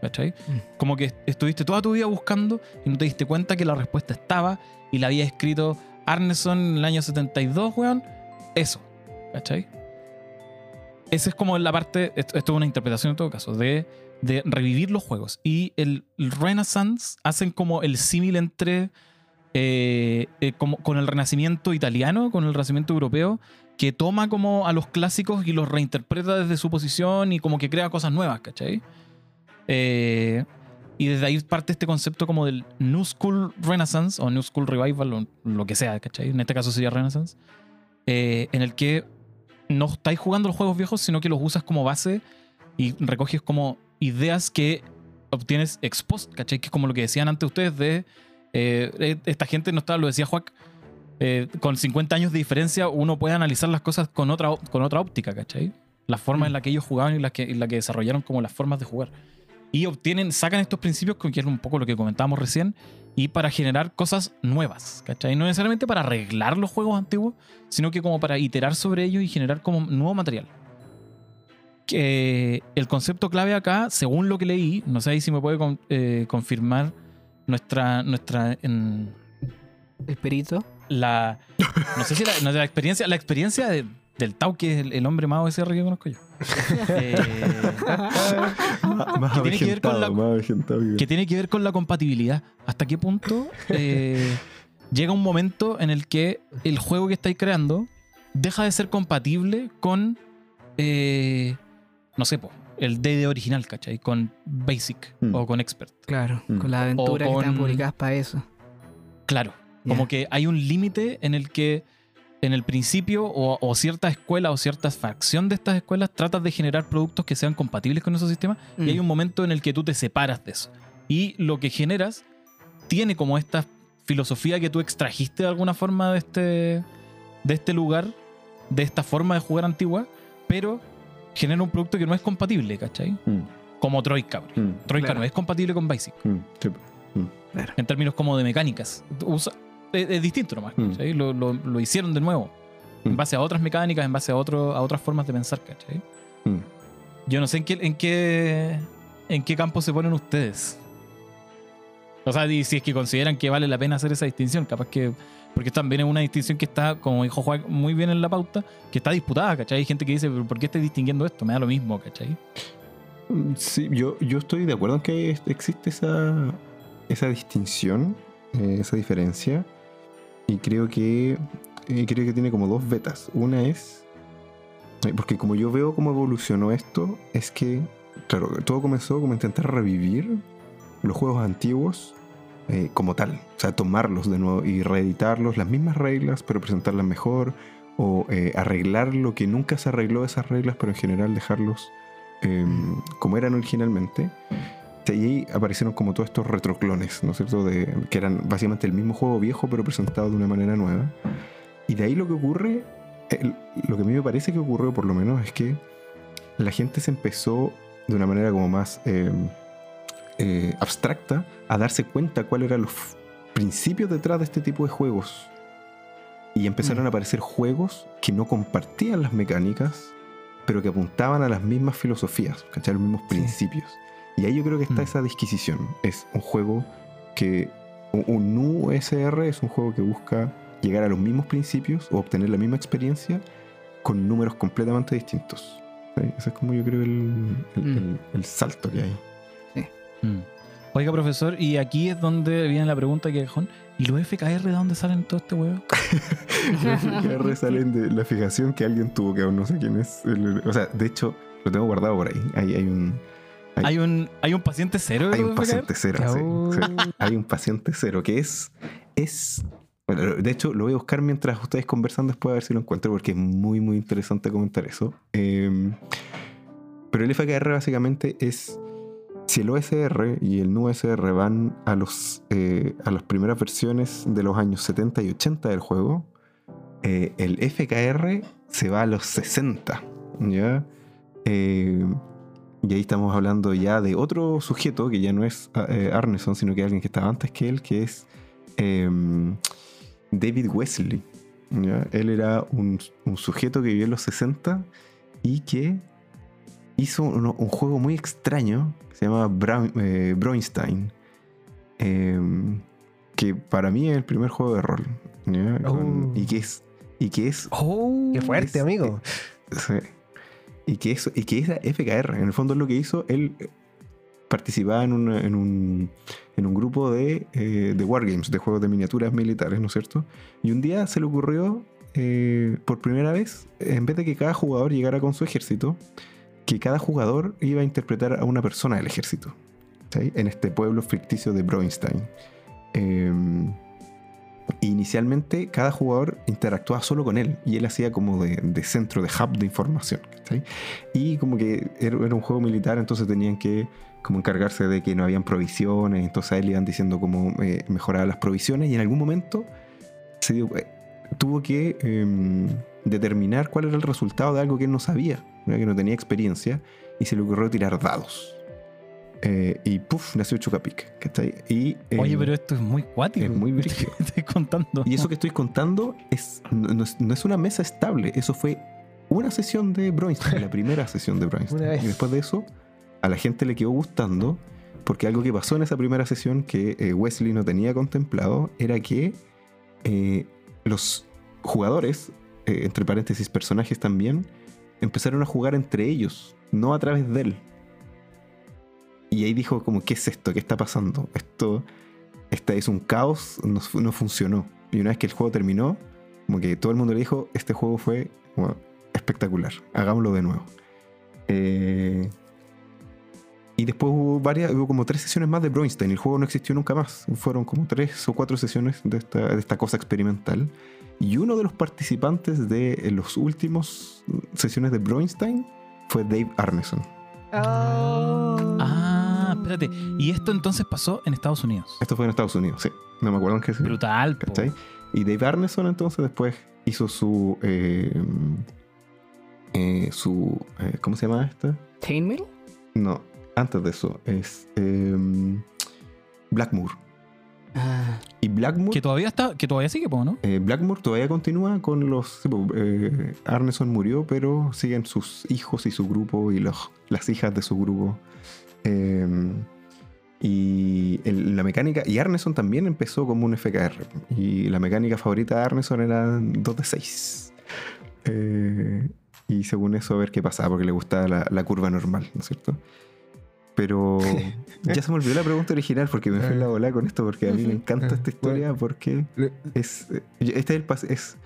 ¿Cachai? Mm. Como que estuviste toda tu vida buscando y no te diste cuenta que la respuesta estaba y la había escrito Arneson en el año 72, weón. Eso. ¿Cachai? Esa es como la parte, esto, esto es una interpretación en todo caso, de, de revivir los juegos. Y el, el Renaissance hacen como el símil entre, eh, eh, como, con el Renacimiento italiano, con el Renacimiento europeo, que toma como a los clásicos y los reinterpreta desde su posición y como que crea cosas nuevas, ¿cachai? Eh, y desde ahí parte este concepto como del New School Renaissance o New School Revival o lo que sea, ¿cachai? En este caso sería Renaissance, eh, en el que no estáis jugando los juegos viejos, sino que los usas como base y recoges como ideas que obtienes ex post, ¿cachai? Que es como lo que decían antes ustedes de eh, eh, esta gente, no estaba, lo decía Juac, eh, con 50 años de diferencia uno puede analizar las cosas con otra, con otra óptica, ¿cachai? La forma en la que ellos jugaban y la que, la que desarrollaron como las formas de jugar. Y obtienen, sacan estos principios, que es un poco lo que comentábamos recién, y para generar cosas nuevas, ¿cachai? No necesariamente para arreglar los juegos antiguos, sino que como para iterar sobre ellos y generar como nuevo material. Que el concepto clave acá, según lo que leí, no sé si me puede con- eh, confirmar nuestra, nuestra en, El perito. la no sé si la, no sé, la experiencia la experiencia de- del Tau que es el, el hombre más OSR que conozco yo Eh, Más que tiene que ver con la- más que- tiene que ver con la compatibilidad hasta qué punto eh, llega un momento en el que el juego que estáis creando deja de ser compatible con eh, no sé po, el DD original ¿cachai? con Basic Mm. o con Expert Claro, Mm. con las aventuras que están publicadas para eso. Claro, como que hay un límite en el que en el principio o, o cierta escuela o cierta facción de estas escuelas tratas de generar productos que sean compatibles con esos sistemas y Mm. hay un momento en el que tú te separas de eso. Y lo que generas tiene como esta filosofía que tú extrajiste de alguna forma de este, de este lugar, de esta forma de jugar antigua, pero genera un producto que no es compatible, ¿cachai? Mm, Como Troika. mm, Troika Claro. no es compatible con Basic mm, en términos como de mecánicas. Usa- es, es distinto nomás, Mm. ¿cachai? Lo, lo- lo hicieron de nuevo. En Mm. base a otras mecánicas, en base a, otro, a otras formas de pensar, ¿cachai? Mm. Yo no sé en qué, en qué, en qué campo se ponen ustedes. O sea, y si es que consideran que vale la pena hacer esa distinción, capaz que. Porque también es una distinción que está, como dijo Juan, muy bien en la pauta, que está disputada, ¿cachai? Hay gente que dice, ¿pero por qué estás distinguiendo esto? Me da lo mismo, ¿cachai? Mm, Sí, yo, yo estoy de acuerdo en que existe esa, esa distinción, eh, esa diferencia. Y creo que, eh, creo que tiene como dos vetas. Una es, eh, porque como yo veo cómo evolucionó esto, es que, claro, todo comenzó como intentar revivir los juegos antiguos eh, como tal. O sea, tomarlos de nuevo y reeditarlos, las mismas reglas, pero presentarlas mejor. O eh, arreglar lo que nunca se arregló esas reglas, pero en general dejarlos eh, como eran originalmente. Y ahí aparecieron como todos estos retroclones, ¿no es cierto? De, que eran básicamente el mismo juego viejo, pero presentado de una manera nueva. Y de ahí lo que ocurre, el- lo que a mí me parece que ocurrió por lo menos, es que la gente se empezó de una manera como más eh, eh, abstracta a darse cuenta cuáles eran los principios detrás de este tipo de juegos. Y empezaron Mm. a aparecer juegos que no compartían las mecánicas, pero que apuntaban a las mismas filosofías, ¿cachai? Los mismos Sí. principios. Y ahí yo creo que está Mm. esa disquisición. Es un juego que. Un, Nu SR es un juego que busca llegar a los mismos principios o obtener la misma experiencia con números completamente distintos. ¿sí? Ese es como yo creo el, el- Mm. el- el salto que hay. Mm. Oiga, profesor, y aquí es donde viene la pregunta que dejó. ¿Y los FKR de dónde salen todo este huevo? Los FKR salen de la fijación que alguien tuvo, que aún no sé quién es. el- o sea, de hecho, lo tengo guardado por ahí. Hay, hay un. Hay- ¿Hay un, ¿Hay un paciente cero? Hay un paciente cero, sí, sí. Hay un paciente cero que es. es bueno, de hecho, lo voy a buscar mientras ustedes conversan después a ver si lo encuentro, porque es muy, muy interesante comentar eso. Eh, pero el FKR básicamente es. Si el OSR y el NUSR van a, los, eh, a las primeras versiones de los años 70 y 80 del juego, eh, el FKR se va a los 60. ¿ya? Eh, y ahí estamos hablando ya de otro sujeto que ya no es eh, Arneson, sino que alguien que estaba antes que él, que es em, David Wesley. ¿ya? Él era un, un sujeto que vivió en los 60 y que hizo un, un juego muy extraño que se llama Brown, eh, em, que para mí es el primer juego de rol. Oh. y que es... Y que es Oh, Qué fuerte, Es- amigo. Sí. Y que eso y que era FKR. En el fondo lo que hizo, él eh, participaba en, una- en un, en un grupo de, eh, de wargames, de juegos de miniaturas militares, ¿no es cierto? Y un día se le ocurrió, eh, por primera vez, en vez de que cada jugador llegara con su ejército, que cada jugador iba a interpretar a una persona del ejército. En este pueblo ficticio de Broinstein. Eh, inicialmente cada jugador interactuaba solo con él y él hacía como de, centro, de hub de información. Y como que era, un juego militar, entonces tenían que como encargarse de que no habían provisiones, entonces a él iban diciendo cómo eh, mejorar las provisiones y en algún momento se dio- eh, tuvo que em, determinar cuál era el resultado de algo que él no sabía, ¿no? que no tenía experiencia, y se le ocurrió tirar dados. Eh, y puff, nació Chucapic. Y, Oye, em, pero esto es muy cuático. es muy brígido. Estoy contando. y eso que estoy contando es, no, no es, no es una mesa estable, eso fue una sesión de Broinstein, la primera sesión de. Una vez. Y después de eso, a la gente le quedó gustando, porque algo que pasó en esa primera sesión que eh, Wesley no tenía contemplado era que eh, los jugadores, eh, entre paréntesis personajes también, empezaron a jugar entre ellos, no a través de él. Y ahí dijo como, ¿qué es esto? ¿Qué está pasando? Esto este es un caos, no, no funcionó. Y una vez que el juego terminó, como que todo el mundo le dijo, este juego fue como, espectacular, hagámoslo de nuevo. Eh, y después hubo varias, hubo como tres sesiones más de Broinstein. El juego no existió nunca más. Fueron como tres o cuatro sesiones de esta, de esta cosa experimental. Y uno de los participantes de los últimos sesiones de Broinstein fue Dave Arneson. Ah, espérate. Y esto entonces pasó en Estados Unidos. Esto fue en Estados Unidos, sí. No me acuerdo en qué. Brutal, po. ¿Cachai? Y Dave Arneson entonces después hizo su... eh, eh, su eh, ¿Cómo se llama esta? ¿Chainmail? No, antes de eso. Es eh, Blackmoor. Ah, Y Blackmoor, Que todavía está, que todavía sigue, ¿no? eh, Blackmoor todavía continúa con los... eh, Arneson murió, pero siguen sus hijos y su grupo y los, las hijas de su grupo. Eh, y el- la mecánica... Y Arneson también empezó como un FKR. Y la mecánica favorita de Arneson era 2 de 6. Eh, y según eso a ver qué pasaba, porque le gustaba la, la curva normal, ¿no es cierto? Pero ya se me olvidó la pregunta original porque me fui en la bola con esto, porque a mí me encanta esta historia porque es, eh, este es el pas- es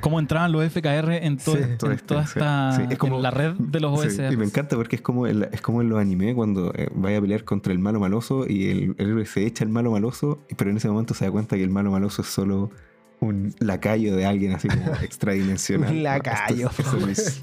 ¿Cómo entraban los FKR en, todo- Sí, en este, toda sí. esta. Sí, es como- en la red de los Sí, OSR? y me encanta porque es como, el- es como en los anime cuando eh, vaya a pelear contra el malo maloso y el, el héroe se echa el malo maloso, pero en ese momento se da cuenta que el malo maloso es solo un lacayo de alguien así como extradimensional. Un lacayo. Esto es, eso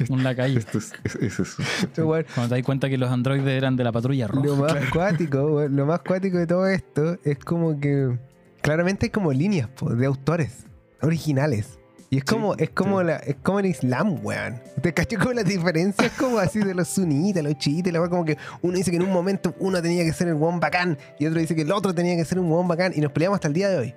es- Un lacayo. esto es- es- es eso. Esto, weón, Cuando te das cuenta que los androides eran de la patrulla roja. Lo más cuático, weón, lo más cuático de todo esto es como que claramente hay como líneas po, de autores originales. Y es como, es como sí. la, es como el Islam, weón. ¿Te cacho como las diferencias como así de los sunitas, los chiitas, la weón, como que uno dice que en un momento uno tenía que ser el one bacán y otro dice que el otro tenía que ser un one bacán y nos peleamos hasta el día de hoy.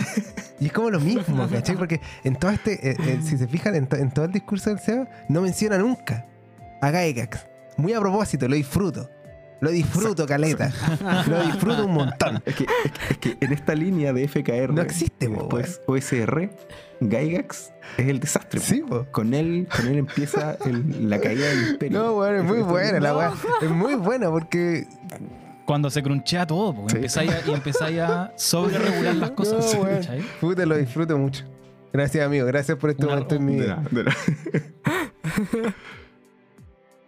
Y es como lo mismo, ¿cachai? Porque en todo este, eh, eh, si se fijan en, to- en todo el discurso del SEO, no menciona nunca a Gygax. Muy a propósito, lo disfruto. Lo disfruto, caleta. Lo disfruto un montón. Es que, es que- es que en esta línea de FKR, No existe, po, después OSR, Gygax es el desastre. Sí, po. Con él, con él empieza el- la caída del imperio. No, weón, es muy buena la weá. Es muy buena porque. Cuando se crunchea todo, po, Sí. empezáis a- y empezáis a sobre regular las cosas. No. Puta, lo disfruto mucho. Gracias, amigo. Gracias por este Una- momento en mi De vida.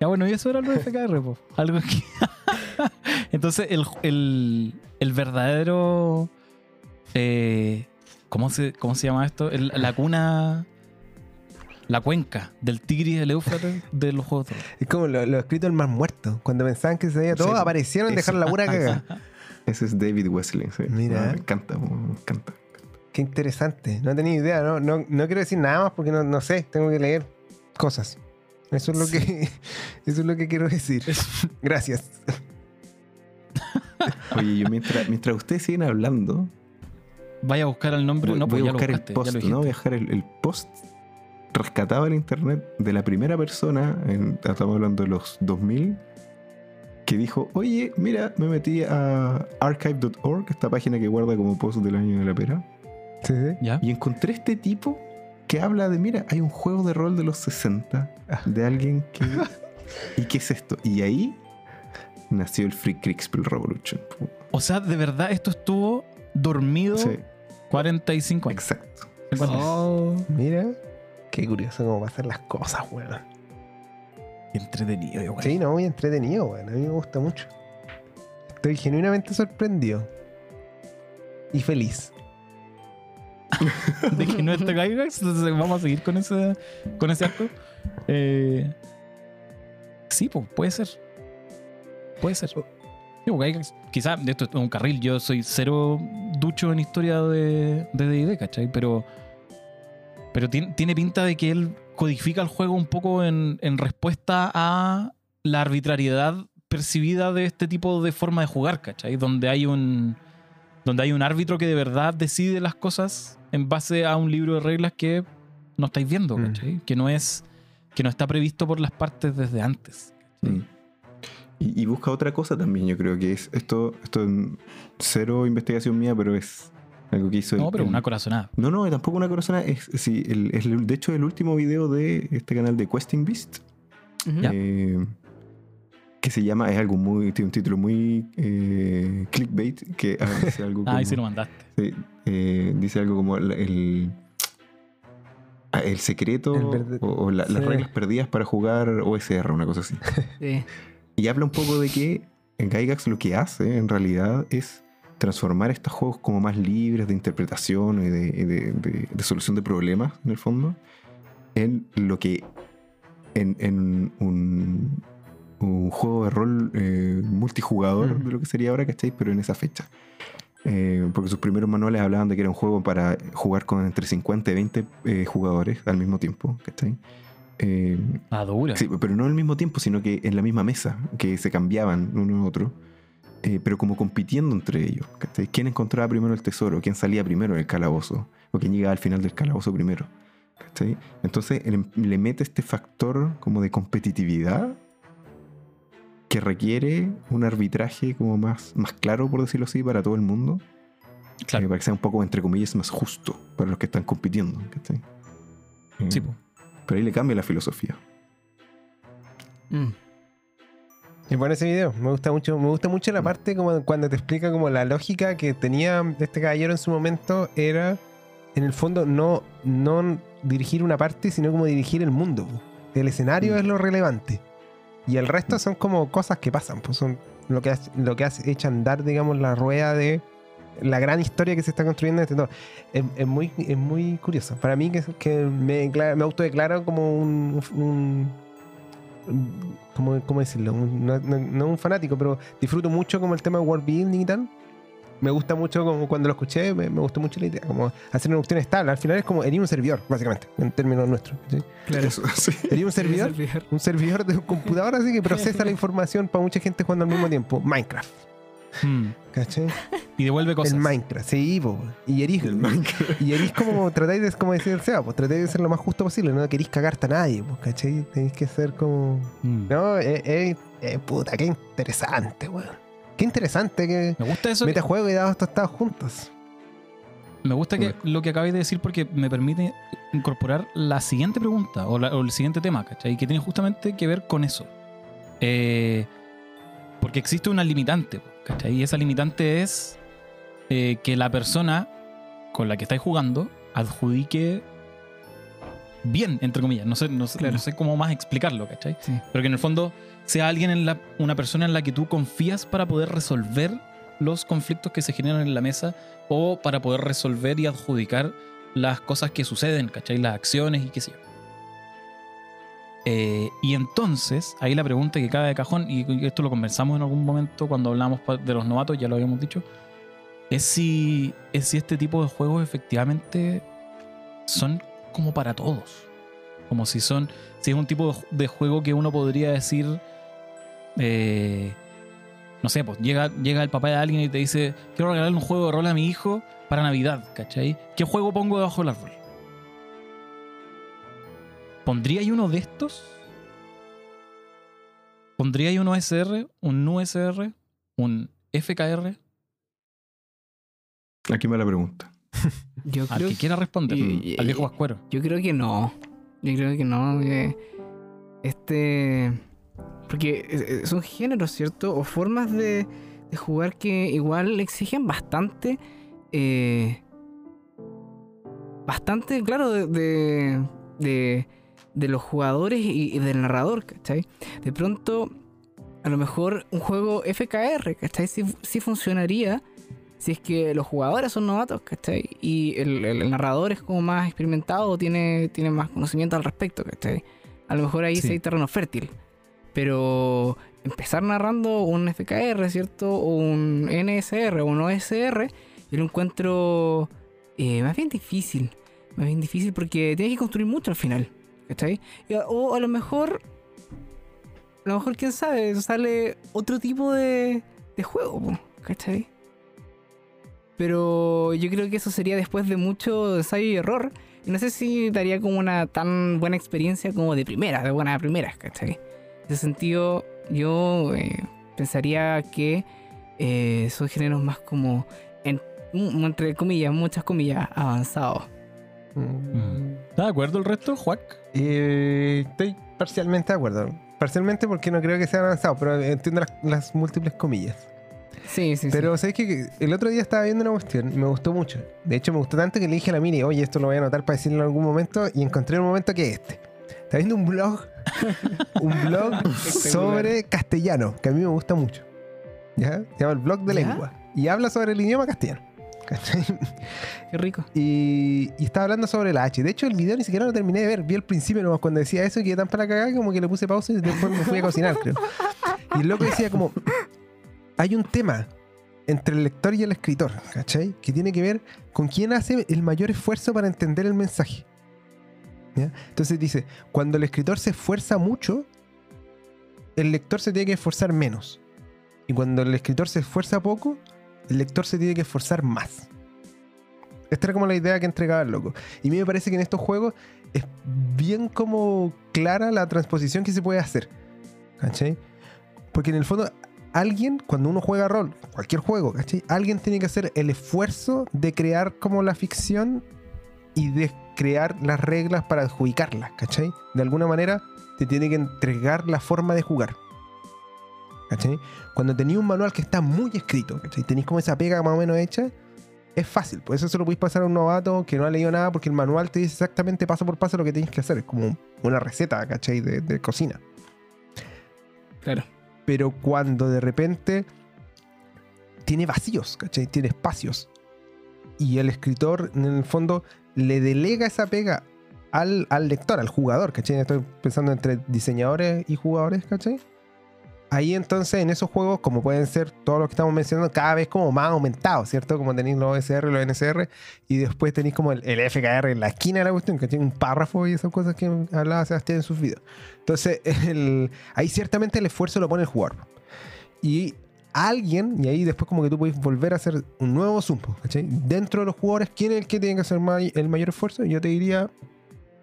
Ya bueno, y eso era lo de FKR, po. Algo que. Entonces, el, el, el verdadero. eh, ¿cómo, se, ¿Cómo se llama esto? El- la cuna. La cuenca del Tigris y del Éufrates de los juegos de. Es como lo, lo escrito el más muerto. Cuando pensaban que se veía todo, Sí, aparecieron y dejaron la pura caga. Ese es David Wesley. sí. Mira. Me encanta, me encanta. Qué interesante. No tenía idea. No, no, no quiero decir nada más porque no, no sé. Tengo que leer cosas. Eso es lo que eso es lo que quiero decir. Gracias. Oye, yo mientras, mientras ustedes siguen hablando, Vaya a buscar el nombre. voy, no, pues voy a buscar el post, ¿no? Voy a dejar el, el post rescatado en internet de la primera persona, en- estamos hablando de los 2000, que dijo, oye, mira, me metí a archive.org, esta página que guarda como post del año de la pera, Sí, sí. ¿Ya? y encontré este tipo que habla de, mira, hay un juego de rol de los 60 de alguien que... ¿Y qué es esto? Y ahí nació el Free Kriegspiel Revolution. O sea, de verdad, esto estuvo dormido Sí, 45 años. exacto. 50 años. Oh, Mira, qué curioso cómo pasan las cosas, weón. Entretenido, igual. Sí, no, muy entretenido, weón. A mí me gusta mucho. Estoy genuinamente sorprendido. Y feliz. de que no está Gygax, entonces vamos a seguir con ese, con ese arco. Eh, sí, pues puede ser. Puede ser. Digo, Gygax, quizá de esto es un carril. Yo soy cero ducho en historia de de D&D, ¿cachai? Pero, pero tiene, tiene pinta de que él codifica el juego un poco en, en respuesta a la arbitrariedad percibida de este tipo de forma de jugar, ¿cachai? Donde hay un donde hay un árbitro que de verdad decide las cosas en base a un libro de reglas que no estáis viendo, Mm. ¿cachai? Que no es que no está previsto por las partes desde antes. Mm. Y, y busca otra cosa también, yo creo que es esto, esto es cero investigación mía, pero es algo que hizo No, el- pero una corazonada. No, no, tampoco una corazonada. Es, sí, el- es el- de hecho el último video de este canal de Questing Beast. eh, que se llama, es algo muy, tiene un título muy eh, clickbait, que ah, dice algo como, Ah, ahí sí lo mandaste. sí, eh, dice algo como el, el, ah, el secreto El verde- o, o la- las reglas perdidas para jugar OSR, una cosa así. Sí. Y habla un poco de que en Gygax lo que hace en realidad es transformar estos juegos como más libres de interpretación y de, de- de- de solución de problemas, en el fondo, en lo que en, en un, un juego de rol eh, multijugador, Mm. de lo que sería ahora, ¿cachai? Pero en esa fecha. Eh, porque sus primeros manuales hablaban de que era un juego para jugar con entre 50 y 20 eh, jugadores al mismo tiempo, ¿cachai? Ah, dura. Sí, pero no al mismo tiempo, sino que en la misma mesa, que se cambiaban uno a otro, eh, pero como compitiendo entre ellos. ¿cachai? ¿Quién encontraba primero el tesoro? ¿Quién salía primero del calabozo? ¿O quién llegaba al final del calabozo primero? ¿cachai? Entonces le, le mete este factor como de competitividad que requiere un arbitraje como más, más claro, por decirlo así, para todo el mundo. Claro. eh, para que sea un poco, entre comillas, más justo para los que están compitiendo. ¿cachai? Eh, Sí, po. pero ahí le cambia la filosofía. Mm. Es bueno ese video, me gusta mucho, me gusta mucho la parte como cuando te explica como la lógica que tenía este caballero en su momento era en el fondo no, no dirigir una parte, sino como dirigir el mundo. El escenario Mm. es lo relevante. Y el resto Mm. son como cosas que pasan, pues son lo que lo que hace echa andar, digamos, la rueda de la gran historia que se está construyendo en este todo. Es, es muy, es muy curioso. Para mí que, que me, me autodeclaro como un, un- ¿cómo, cómo decirlo? No, no- no un fanático, pero disfruto mucho como el tema de world building y tal. Me gusta mucho como cuando lo escuché, me, me gustó mucho la idea, como hacer una cuestión estable. Al final es como herir un servidor, básicamente, en términos nuestros. ¿sí? Claro. Eso, sí. Herir un servidor, Servidor. un servidor de un computador así que procesa la información para mucha gente jugando al mismo tiempo. Minecraft, Mm. ¿cachai? Y devuelve cosas. El Minecraft, sí, po. Y erís, y erís como, tratáis de, como decía el Seba, pues tratáis de ser lo más justo posible, no queréis cagarte a nadie, pues, ¿cachai? Tenéis que ser como... Mm. No, eh, eh, eh, puta, qué interesante, weón. Qué interesante que Me gusta eso. que- metajuego y dados tostados juntos. Me gusta que lo que acabáis de decir porque me permite incorporar la siguiente pregunta o, la- o el siguiente tema, ¿cachai? Que tiene justamente que ver con eso. Eh, porque existe una limitante, ¿cachai? Y esa limitante es eh, que la persona con la que estáis jugando adjudique bien, entre comillas. No sé, no sé, Claro. no sé cómo más explicarlo, ¿cachai? Sí. Pero que en el fondo sea alguien en la, una persona en la que tú confías para poder resolver los conflictos que se generan en la mesa o para poder resolver y adjudicar las cosas que suceden, ¿cachai? Las acciones y qué sé yo. Eh, y entonces, ahí la pregunta que cae de cajón, y esto lo conversamos en algún momento cuando hablamos de los novatos, ya lo habíamos dicho, es si, es si este tipo de juegos efectivamente son como para todos. Como si son, si es un tipo de juego que uno podría decir, eh, no sé, pues llega, llega el papá de alguien y te dice, quiero regalarle un juego de rol a mi hijo para Navidad, ¿cachai? ¿Qué juego pongo debajo del árbol? ¿Pondría ahí uno de estos? ¿Pondría ahí un OSR, un USR, un FKR? Aquí me la pregunta. Yo Al creo, que quiera responder, al viejo Pascuero. yo creo que no. Yo creo que no. que este. Porque es- son géneros, ¿cierto? O formas de, de jugar que igual exigen bastante. eh, bastante, claro, de, de, de- de los jugadores y, y del narrador, ¿cachai? De pronto, a lo mejor un juego FKR, ¿cachai? Sí, sí funcionaría si es que los jugadores son novatos, ¿cachai? Y el, narrador es como más experimentado, tiene, tiene más conocimiento al respecto, ¿cachai? A lo mejor ahí Sí. sí hay terreno fértil. Pero empezar narrando un FKR, ¿cierto? O un NSR o un OSR, yo lo encuentro eh, más bien difícil. Más bien difícil porque tienes que construir mucho al final, ¿cachai? O a lo mejor, a lo mejor, quién sabe, sale otro tipo de, de juego, ¿cachai? Pero yo creo que eso sería después de mucho ensayo y error. Y no sé si daría como una tan buena experiencia como de primera, de buena primera, ¿cachai? En ese sentido, yo eh, pensaría que eh, son géneros más como, en, mm, entre comillas, muchas comillas, avanzados. Mm. ¿Está de acuerdo el resto, Juac? Eh, estoy parcialmente de acuerdo. Parcialmente porque no creo que sea avanzado, pero entiendo las, las múltiples comillas. Sí, sí, Pero sabes que el otro día estaba viendo una cuestión y me gustó mucho. De hecho, me gustó tanto que le dije a la Miri, oye, esto lo voy a anotar para decirlo en algún momento. Y encontré un momento que es este. Está viendo un blog, un blog sobre castellano, que a mí me gusta mucho. ¿Ya? Se llama el blog de ¿Ya? lengua. Y habla sobre el idioma castellano. ¿Cachai? Qué rico. Y, y estaba hablando sobre la H. De hecho, el video ni siquiera lo terminé de ver. Vi al principio nomás cuando decía eso y quedé tan para cagar como que le puse pausa y después me fui a cocinar, creo. Y el loco decía como... Hay un tema entre el lector y el escritor, ¿cachai? Que tiene que ver con quién hace el mayor esfuerzo para entender el mensaje. ¿Ya? Entonces dice, cuando el escritor se esfuerza mucho, el lector se tiene que esforzar menos. Y cuando el escritor se esfuerza poco, el lector se tiene que esforzar más. Esta era como la idea que entregaba el loco. Y a mí me parece que en estos juegos es bien como clara la transposición que se puede hacer. ¿Cachai? Porque en el fondo, alguien, cuando uno juega rol, cualquier juego, ¿cachai? Alguien tiene que hacer el esfuerzo de crear como la ficción y de crear las reglas para adjudicarlas, ¿cachai? De alguna manera te tiene que entregar la forma de jugar. ¿Cachai? Cuando tenéis un manual que está muy escrito, ¿cachai? Tenéis como esa pega más o menos hecha, es fácil. Por eso se lo podéis pasar a un novato que no ha leído nada porque el manual te dice exactamente paso por paso lo que tenéis que hacer. Es como una receta, ¿cachai? De, de cocina. Claro. Pero cuando de repente tiene vacíos, ¿cachai? Tiene espacios. Y el escritor, en el fondo, le delega esa pega al, al lector, al jugador, ¿cachai? Estoy pensando entre diseñadores y jugadores, ¿cachai? Ahí entonces en esos juegos, como pueden ser todos los que estamos mencionando, cada vez como más aumentados, ¿cierto? Como tenéis los OSR, los NSR, y después tenéis como el, el FKR en la esquina de la cuestión, que tiene un párrafo y esas cosas que hablaba Sebastián en sus videos. Entonces, el- ahí ciertamente el esfuerzo lo pone el jugador. Y alguien, y ahí después como que tú puedes volver a hacer un nuevo zoom, ¿cachai? Dentro de los jugadores, ¿quién es el que tiene que hacer el mayor esfuerzo? Yo te diría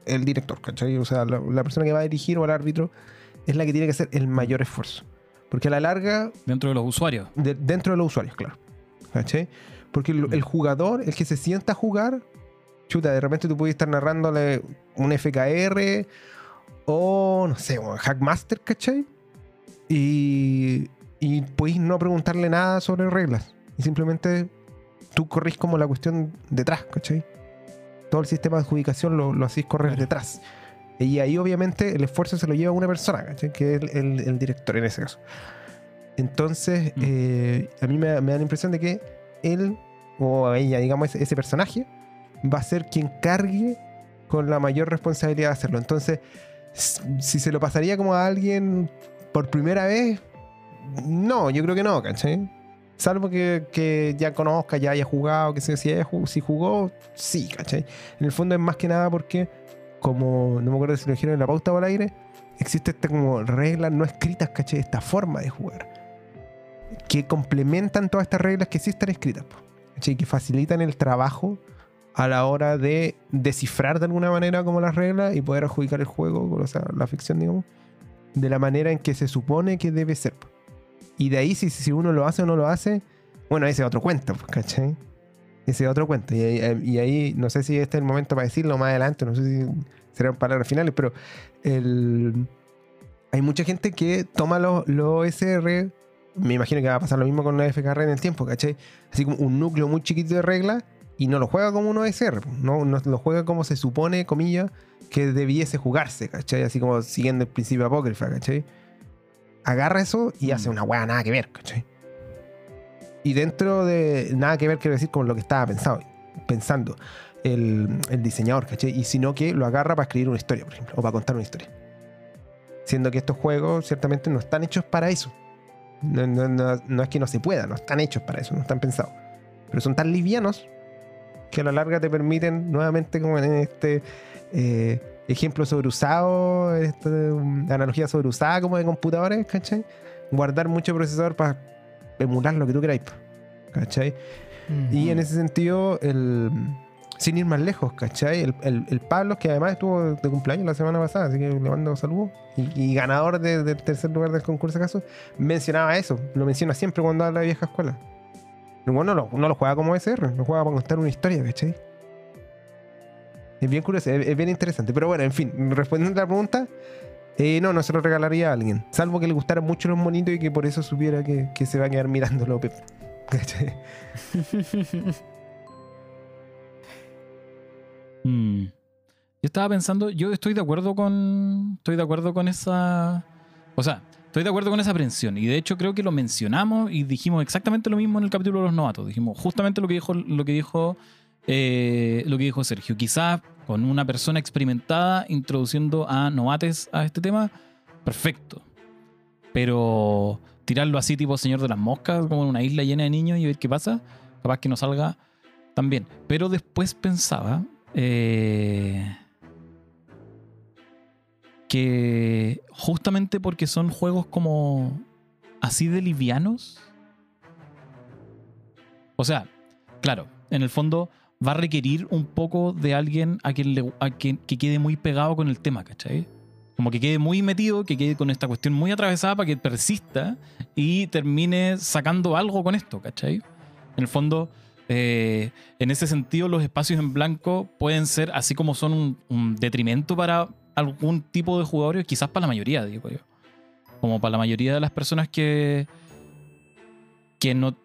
el director, ¿cachai? O sea, la persona que va a dirigir o el árbitro es la que tiene que hacer el mayor esfuerzo. Porque a la larga, Dentro de los usuarios. de- dentro de los usuarios, claro. ¿Cachai? Porque el, el jugador, el que se sienta a jugar, chuta, de repente tú puedes estar narrándole un FKR o, no sé, un Hackmaster, ¿cachai? Y, y podéis no preguntarle nada sobre reglas. Y simplemente tú corrís como la cuestión detrás, ¿cachai? Todo el sistema de adjudicación lo, lo hacéis correr detrás. Y ahí obviamente el esfuerzo se lo lleva una persona, ¿cachai? Que es el, el- el director en ese caso. Entonces, Mm. eh, a mí me, me da la impresión de que él o ella, digamos, ese, ese personaje, va a ser quien cargue con la mayor responsabilidad de hacerlo. Entonces, si se lo pasaría como a alguien por primera vez, no, yo creo que no, ¿cachai? Salvo que, que ya conozca, ya haya jugado, que si, si jugó, sí, ¿cachai? En el fondo es más que nada porque, como no me acuerdo si lo dijeron en la pauta o al aire, existe esta como reglas no escritas, ¿cachai? Esta forma de jugar. Que complementan todas estas reglas que sí están escritas, po, ¿cachai? Que facilitan el trabajo a la hora de descifrar de alguna manera como las reglas y poder adjudicar el juego, o sea, la ficción, digamos, de la manera en que se supone que debe ser. Y de ahí, si, si uno lo hace o no lo hace, bueno, ese es otro cuento, ¿cachai? Ese es otro cuento. Y, ahí- y ahí, no sé si este es el momento para decirlo más adelante, no sé si serán palabras finales, pero el, hay mucha gente que toma los, los OSR, me imagino que va a pasar lo mismo con la FKR en el tiempo, ¿cachai? Así como un núcleo muy chiquito de reglas y no lo juega como un OSR, no, no lo juega como se supone, comillas, que debiese jugarse, ¿cachai? Así como siguiendo el principio apócrifa, ¿cachai? Agarra eso y Mm. hace una hueá nada que ver, ¿cachai? Y dentro de nada que ver, quiero decir, con lo que estaba pensado, pensando el, el diseñador, ¿cachai? Y sino que lo agarra para escribir una historia, por ejemplo, o para contar una historia. Siendo que estos juegos ciertamente no están hechos para eso. No, no- no- no es que no se pueda, no están hechos para eso, no están pensados. Pero son tan livianos que a la larga te permiten, nuevamente, como en este eh, ejemplo sobreusado, esta um, analogía sobreusada como de computadores, ¿cachai? Guardar mucho procesador para emular lo que tú queráis, ¿cachai? Y en ese sentido, el, sin ir más lejos, ¿cachai? El, el- el Pablo, que además estuvo de cumpleaños la semana pasada, así que le mando saludos. Y, y ganador de- del tercer lugar del concurso acaso, mencionaba eso. Lo menciona siempre cuando habla de vieja escuela. El weón no lo, no lo juega como SR, lo juega para contar una historia, ¿cachai? Es bien curioso, es, es bien interesante. Pero bueno, en fin, respondiendo a la pregunta, eh, no, no se lo regalaría a alguien. Salvo que le gustaran mucho los monitos y que por eso supiera que, que se va a quedar mirándolo, Pep. ¿Cachai? Mm. Yo estaba pensando, yo estoy de acuerdo con. Estoy de acuerdo con esa. O sea, estoy de acuerdo con esa aprensión. Y de hecho creo que lo mencionamos y dijimos exactamente lo mismo en el capítulo de los novatos. Dijimos justamente lo que dijo, lo que dijo, eh, lo que dijo Sergio. Quizás con una persona experimentada introduciendo a novates a este tema, perfecto. Pero tirarlo así tipo Señor de las Moscas, como en una isla llena de niños y ver qué pasa, capaz que no salga tan bien. Pero después pensaba eh, que justamente porque son juegos como así de livianos. O sea, claro, en el fondo va a requerir un poco de alguien a quien, le, a quien que quede muy pegado con el tema, ¿cachai? Como que quede muy metido, que quede con esta cuestión muy atravesada para que persista y termine sacando algo con esto, ¿cachai? En el fondo, eh, en ese sentido, los espacios en blanco pueden ser, así como son un, detrimento para algún tipo de jugadores, quizás para la mayoría, digo yo. Como para la mayoría de las personas que, que no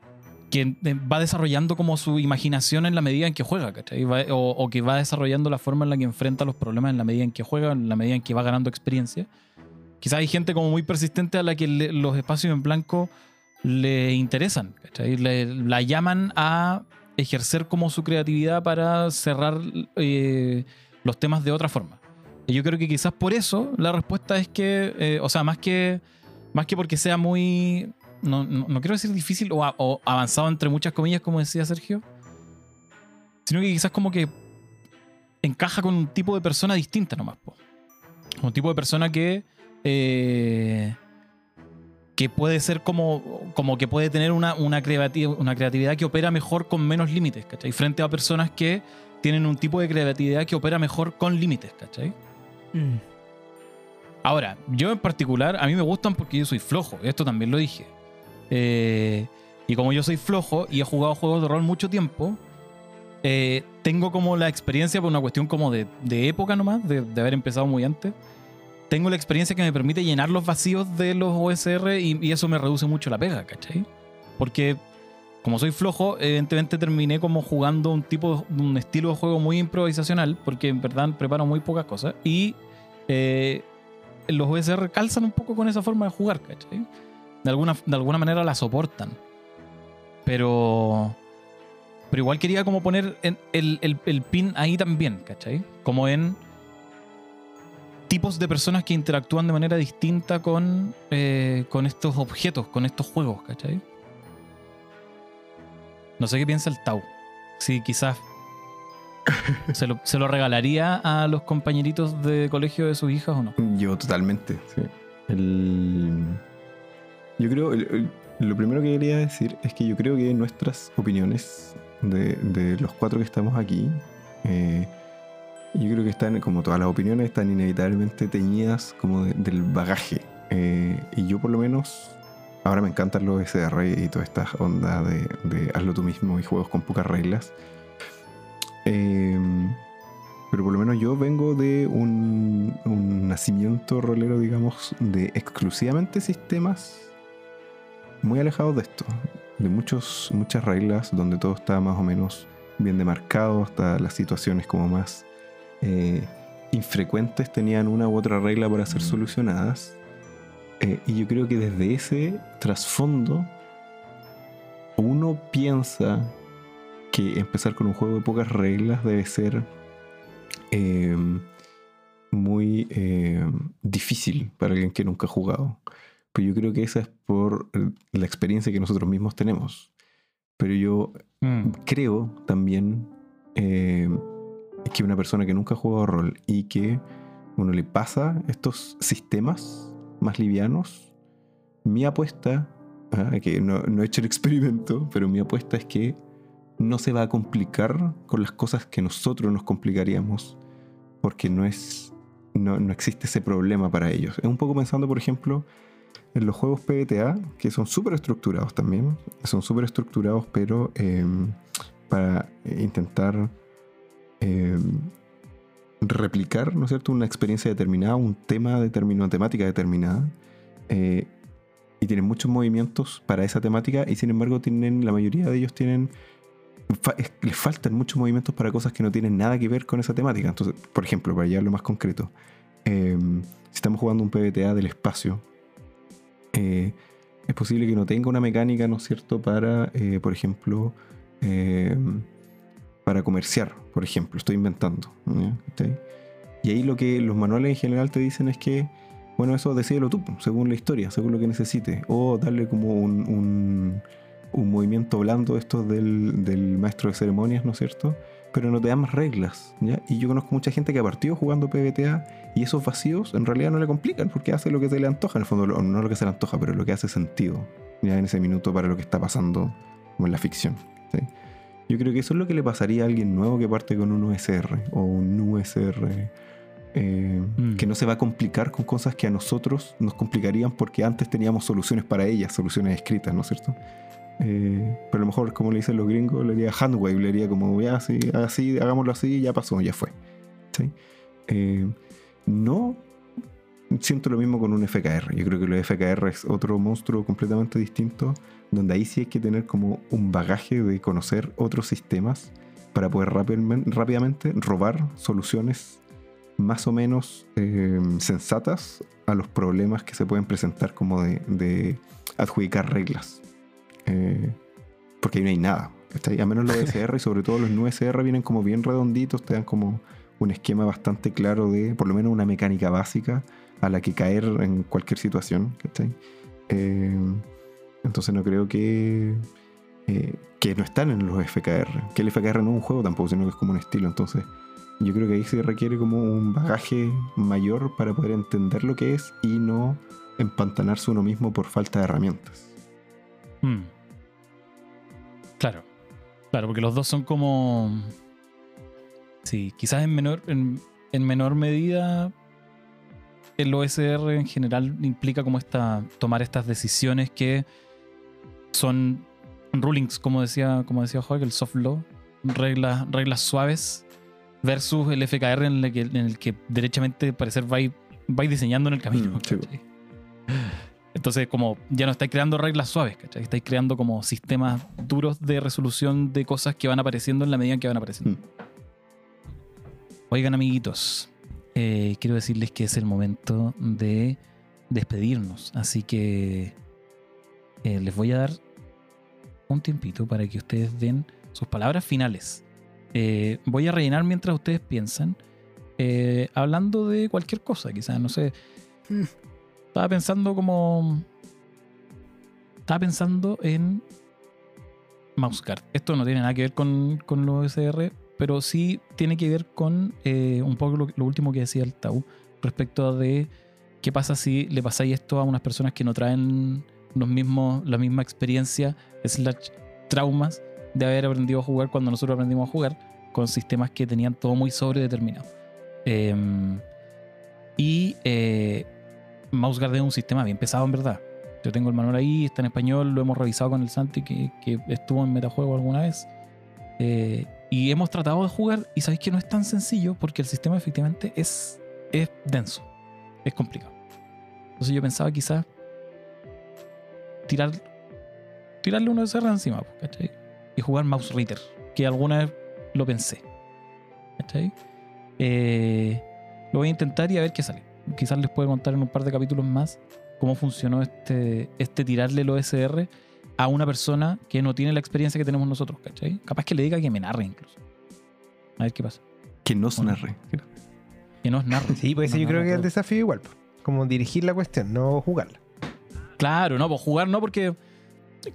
que eh, va desarrollando como su imaginación en la medida en que juega, ¿cachai? O que va desarrollando la forma en la que enfrenta los problemas en la medida en que juega, en la medida en que va ganando experiencia. Quizás hay gente como muy persistente a la que le- los espacios en blanco le interesan, ¿cachai? Le- la llaman a ejercer como su creatividad para cerrar eh, los temas de otra forma. Y yo creo que quizás por eso la respuesta es que, eh, o sea, más que, más que porque sea muy, no, no- no quiero decir difícil o, a- o avanzado entre muchas comillas, como decía Sergio, sino que quizás como que encaja con un tipo de persona distinta nomás. po. Un tipo de persona que... eh, que puede ser como, como que puede tener una, una, creatividad, una creatividad que opera mejor con menos límites, ¿cachai? Frente a personas que tienen un tipo de creatividad que opera mejor con límites, ¿cachai? Mm. Ahora, yo en particular, a mí me gustan porque yo soy flojo, esto también lo dije. Eh, y como yo soy flojo y he jugado juegos de rol mucho tiempo, eh, tengo como la experiencia por una cuestión como de, de época nomás, de, de haber empezado muy antes. Tengo la experiencia que me permite llenar los vacíos de los OSR y, y eso me reduce mucho la pega, ¿cachai? Porque como soy flojo, evidentemente terminé como jugando un tipo, un estilo de juego muy improvisacional, porque en verdad preparo muy pocas cosas. Y eh, los OSR calzan un poco con esa forma de jugar, ¿cachai? De alguna, de alguna manera la soportan. Pero. Pero igual quería como poner en- el, el- el pin ahí también, ¿cachai? Como en tipos de personas que interactúan de manera distinta con, eh, con estos objetos, con estos juegos, ¿cachai? No sé qué piensa el Tau. Si quizás se lo, se lo regalaría a los compañeritos de colegio de sus hijas o no. Yo totalmente, sí. El- Yo creo, lo primero que quería decir es que yo creo que nuestras opiniones de, de los cuatro que estamos aquí, eh, yo creo que están, como todas las opiniones, están inevitablemente teñidas como de- del bagaje. Eh, y yo por lo menos ahora me encantan los SR y toda esta onda de, de hazlo tú mismo y juegos con pocas reglas. Em, pero por lo menos yo vengo de un, un nacimiento rolero, digamos, de exclusivamente sistemas muy alejados de esto. De muchos, muchas reglas donde todo está más o menos bien demarcado, hasta las situaciones como más eh, infrecuentes tenían una u otra regla para ser solucionadas. Eh, y yo creo que desde ese trasfondo uno piensa que empezar con un juego de pocas reglas debe ser eh, muy difícil para alguien que nunca ha jugado. Pero yo creo que esa es por eh, la experiencia que nosotros mismos tenemos. Pero yo Mm. creo también eh, que una persona que nunca ha jugado rol y que uno le pasa estos sistemas más livianos, mi apuesta, ah, que no, no he hecho el experimento, pero mi apuesta es que no se va a complicar con las cosas que nosotros nos complicaríamos, porque no es no, no existe ese problema para ellos. Es un poco pensando, por ejemplo, en los juegos PBTA, que son súper estructurados también, son súper estructurados, pero eh, para intentar eh, replicar, ¿no es cierto?, una experiencia determinada, un tema determinado, una temática determinada, eh, y tienen muchos movimientos para esa temática, y sin embargo tienen, la mayoría de ellos tienen, les faltan muchos movimientos para cosas que no tienen nada que ver con esa temática. Entonces, por ejemplo, para llevarlo más concreto, eh, si estamos jugando un PBTA del espacio, eh, es posible que no tenga una mecánica, ¿no es cierto?, para, eh, por ejemplo, eh, para comerciar, por ejemplo, estoy inventando. Y ahí lo que los manuales en general te dicen es que, bueno, eso decídelo tú, según la historia, según lo que necesite. O darle como un, un, un movimiento blando estos del, del maestro de ceremonias, ¿no es cierto? Pero no te dan más reglas, ¿ya? Y yo conozco mucha gente que ha partido jugando PBTA y esos vacíos en realidad no le complican porque hace lo que se le antoja, en el fondo, no lo que se le antoja, pero lo que hace sentido, ya en ese minuto para lo que está pasando como en la ficción. ¿sí? Yo creo que eso es lo que le pasaría a alguien nuevo que parte con un USR o un USR eh, Mm. que no se va a complicar con cosas que a nosotros nos complicarían porque antes teníamos soluciones para ellas, soluciones escritas, ¿no es cierto? Eh, pero a lo mejor, como le dicen los gringos, le haría handwave, le haría como, ya, así, así, hagámoslo así, ya pasó, ya fue. ¿sí? Eh, no siento lo mismo con un FKR. Yo creo que el FKR es otro monstruo completamente distinto, donde ahí sí hay que tener como un bagaje de conocer otros sistemas para poder rápidamente, robar soluciones más o menos eh, sensatas a los problemas que se pueden presentar como de, de adjudicar reglas. Eh, porque ahí no hay nada. A menos los SR y sobre todo los no SR vienen como bien redonditos, te dan como un esquema bastante claro de por lo menos una mecánica básica a la que caer en cualquier situación. Eh, entonces no creo que, eh, que no están en los FKR. Que el FKR no es un juego tampoco, sino que es como un estilo. Entonces yo creo que ahí se requiere como un bagaje mayor para poder entender lo que es y no empantanarse uno mismo por falta de herramientas. Mm. Claro. Claro, porque los dos son como. Sí, quizás en menor, en, en menor medida el OSR en general implica como esta. tomar estas decisiones que son rulings, como decía, como decía Jorge, el soft law, reglas, reglas suaves, versus el FKR en el que, en el que derechamente parecer vais diseñando en el camino. Mm. Entonces, como ya no estáis creando reglas suaves, ¿cachai? Estáis creando como sistemas duros de resolución de cosas que van apareciendo en la medida en que van apareciendo. Mm. Oigan, amiguitos, eh, quiero decirles que es el momento de despedirnos. Así que eh, les voy a dar un tiempito para que ustedes den sus palabras finales. Eh, voy a rellenar mientras ustedes piensan, hablando de cualquier cosa, quizás, no sé. Mm. Estaba pensando como. Estaba pensando en Mouseguard. Esto no tiene nada que ver con, con los SR, pero sí tiene que ver con eh, un poco lo, último que decía el Tau respecto de qué pasa si le pasáis esto a unas personas que no traen los mismos, la misma experiencia, slash traumas de haber aprendido a jugar cuando nosotros aprendimos a jugar con sistemas que tenían todo muy sobredeterminado. Em, y eh, MouseGuard es un sistema bien pesado en verdad. Yo tengo el manual ahí, está en español, lo hemos revisado con el Santi que, que estuvo en metajuego alguna vez. Eh, y hemos tratado de jugar y sabéis que no es tan sencillo porque el sistema efectivamente es, es denso, es complicado. Entonces yo pensaba quizás tirar, tirarle uno de SR encima, ¿cachai? Y jugar Mouse Reader, que alguna vez lo pensé. ¿Cachai? Eh, lo voy a intentar y a ver qué sale. Quizás les puedo contar en un par de capítulos más cómo funcionó este, este tirarle el OSR a una persona que no tiene la experiencia que tenemos nosotros, ¿cachai? Capaz que le diga que me narre incluso. A ver qué pasa. Que no se Bueno. narre. Que nos narre. Sí, pues Nos yo creo que es el desafío igual. pues. Como dirigir la cuestión, no jugarla. Claro, no, pues jugar no porque.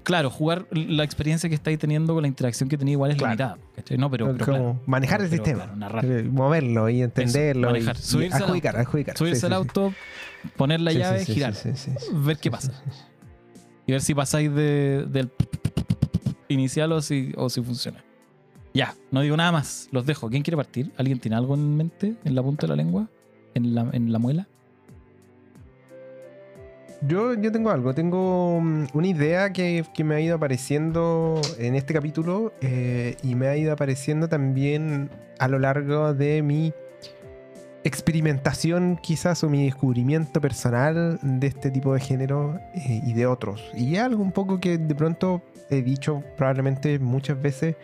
Claro, jugar la experiencia que estáis teniendo con la interacción que tenía igual es Claro. limitada. ¿cachai? No, pero. pero como claro. manejar el Pero, sistema. claro, narrar. Moverlo y entenderlo. manejar. y, Subirse al adjudicar, auto. adjudicar. Subirse Sí, al sí, auto, poner la llave, girar. sí, sí, sí, Ver sí, qué sí, pasa. Y ver si pasáis de- del inicial o si, o si funciona. Ya, no digo nada más. Los dejo. ¿Quién quiere partir? ¿Alguien tiene algo en mente? ¿En la punta de la lengua? ¿En la, en la muela? Yo, yo tengo algo, tengo mm, una idea que, que me ha ido apareciendo en este capítulo eh, y me ha ido apareciendo también a lo largo de mi experimentación quizás o mi descubrimiento personal de este tipo de género eh, y de otros. Y algo un poco que de pronto he dicho probablemente muchas veces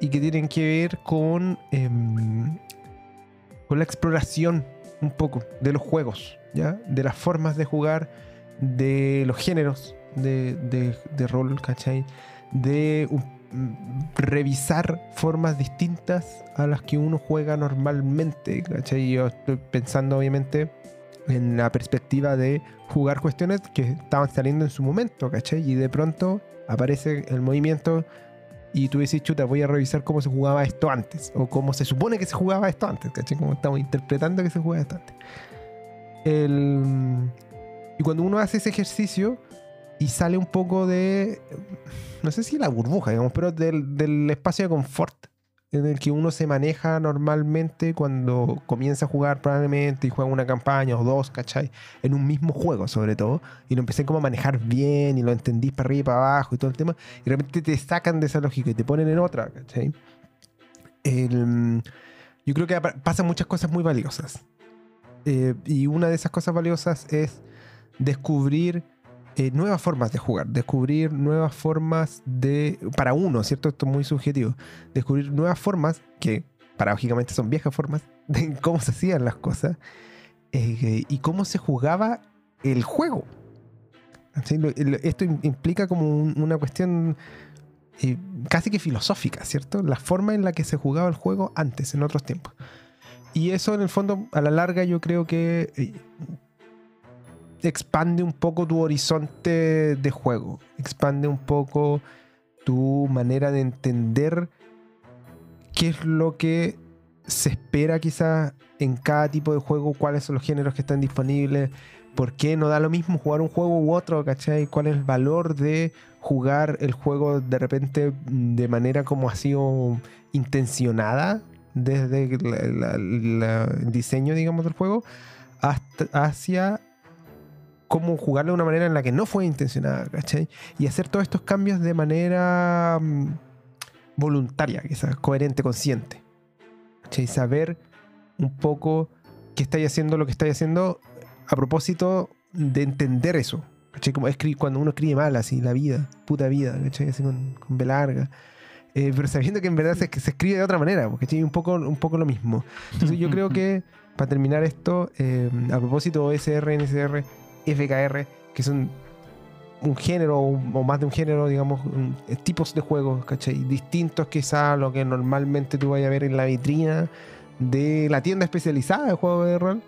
y que tienen que ver con, em, con la exploración un poco de los juegos, ¿ya? De las formas de jugar, de los géneros de, de- de rol, ¿cachai? De mm, revisar formas distintas a las que uno juega normalmente, ¿cachai? Yo estoy pensando obviamente en la perspectiva de jugar cuestiones que estaban saliendo en su momento. Y de pronto aparece el movimiento y tú dices, chuta, voy a revisar cómo se jugaba esto antes, o cómo se supone que se jugaba esto antes, ¿cachai? Como estamos interpretando que se jugaba esto antes. El- Y cuando uno hace ese ejercicio y sale un poco de, no sé si la burbuja, digamos, pero del, del espacio de confort en el que uno se maneja normalmente cuando comienza a jugar probablemente y juega una campaña o dos, ¿cachai? En un mismo juego sobre todo, y lo empecé como a manejar bien y lo entendís para arriba y para abajo y todo el tema, y de repente te sacan de esa lógica y te ponen en otra, ¿cachai? El- yo creo que pasan muchas cosas muy valiosas. Eh, y una de esas cosas valiosas es descubrir eh, nuevas formas de jugar, descubrir nuevas formas de, para uno, ¿cierto? Esto es muy subjetivo, descubrir nuevas formas que paradójicamente son viejas formas de cómo se hacían las cosas eh, y cómo se jugaba el juego. ¿Sí? Esto im- implica como un- una cuestión eh, casi que filosófica, ¿cierto? La forma en la que se jugaba el juego antes, en otros tiempos. Y eso en el fondo, a la larga, yo creo que eh, expande un poco tu horizonte de juego, expande un poco tu manera de entender qué es lo que se espera quizás en cada tipo de juego, cuáles son los géneros que están disponibles, por qué no da lo mismo jugar un juego u otro, ¿cachai? ¿Cuál es el valor de jugar el juego de repente de manera como ha sido intencionada desde el diseño, digamos, del juego, hasta, hacia cómo jugarlo de una manera en la que no fue intencionada, ¿cachai? Y hacer todos estos cambios de manera mm, voluntaria, quizás, coherente, consciente. ¿cachai? Saber un poco que estáis haciendo lo que estáis haciendo a propósito de entender eso. ¿cachai? Como cuando uno escribe mal, así, la vida, puta vida, ¿cachai? Así con, con B larga. Eh, pero sabiendo que en verdad se, se escribe de otra manera, ¿cachai? Un poco, un poco lo mismo. Entonces yo creo que para terminar esto, eh, a propósito OSR, NSR, FKR, que son un género o más de un género, digamos, eh, tipos de juegos, ¿cachai? Distintos quizá a lo que normalmente tú vayas a ver en la vitrina de la tienda especializada de juegos de rol.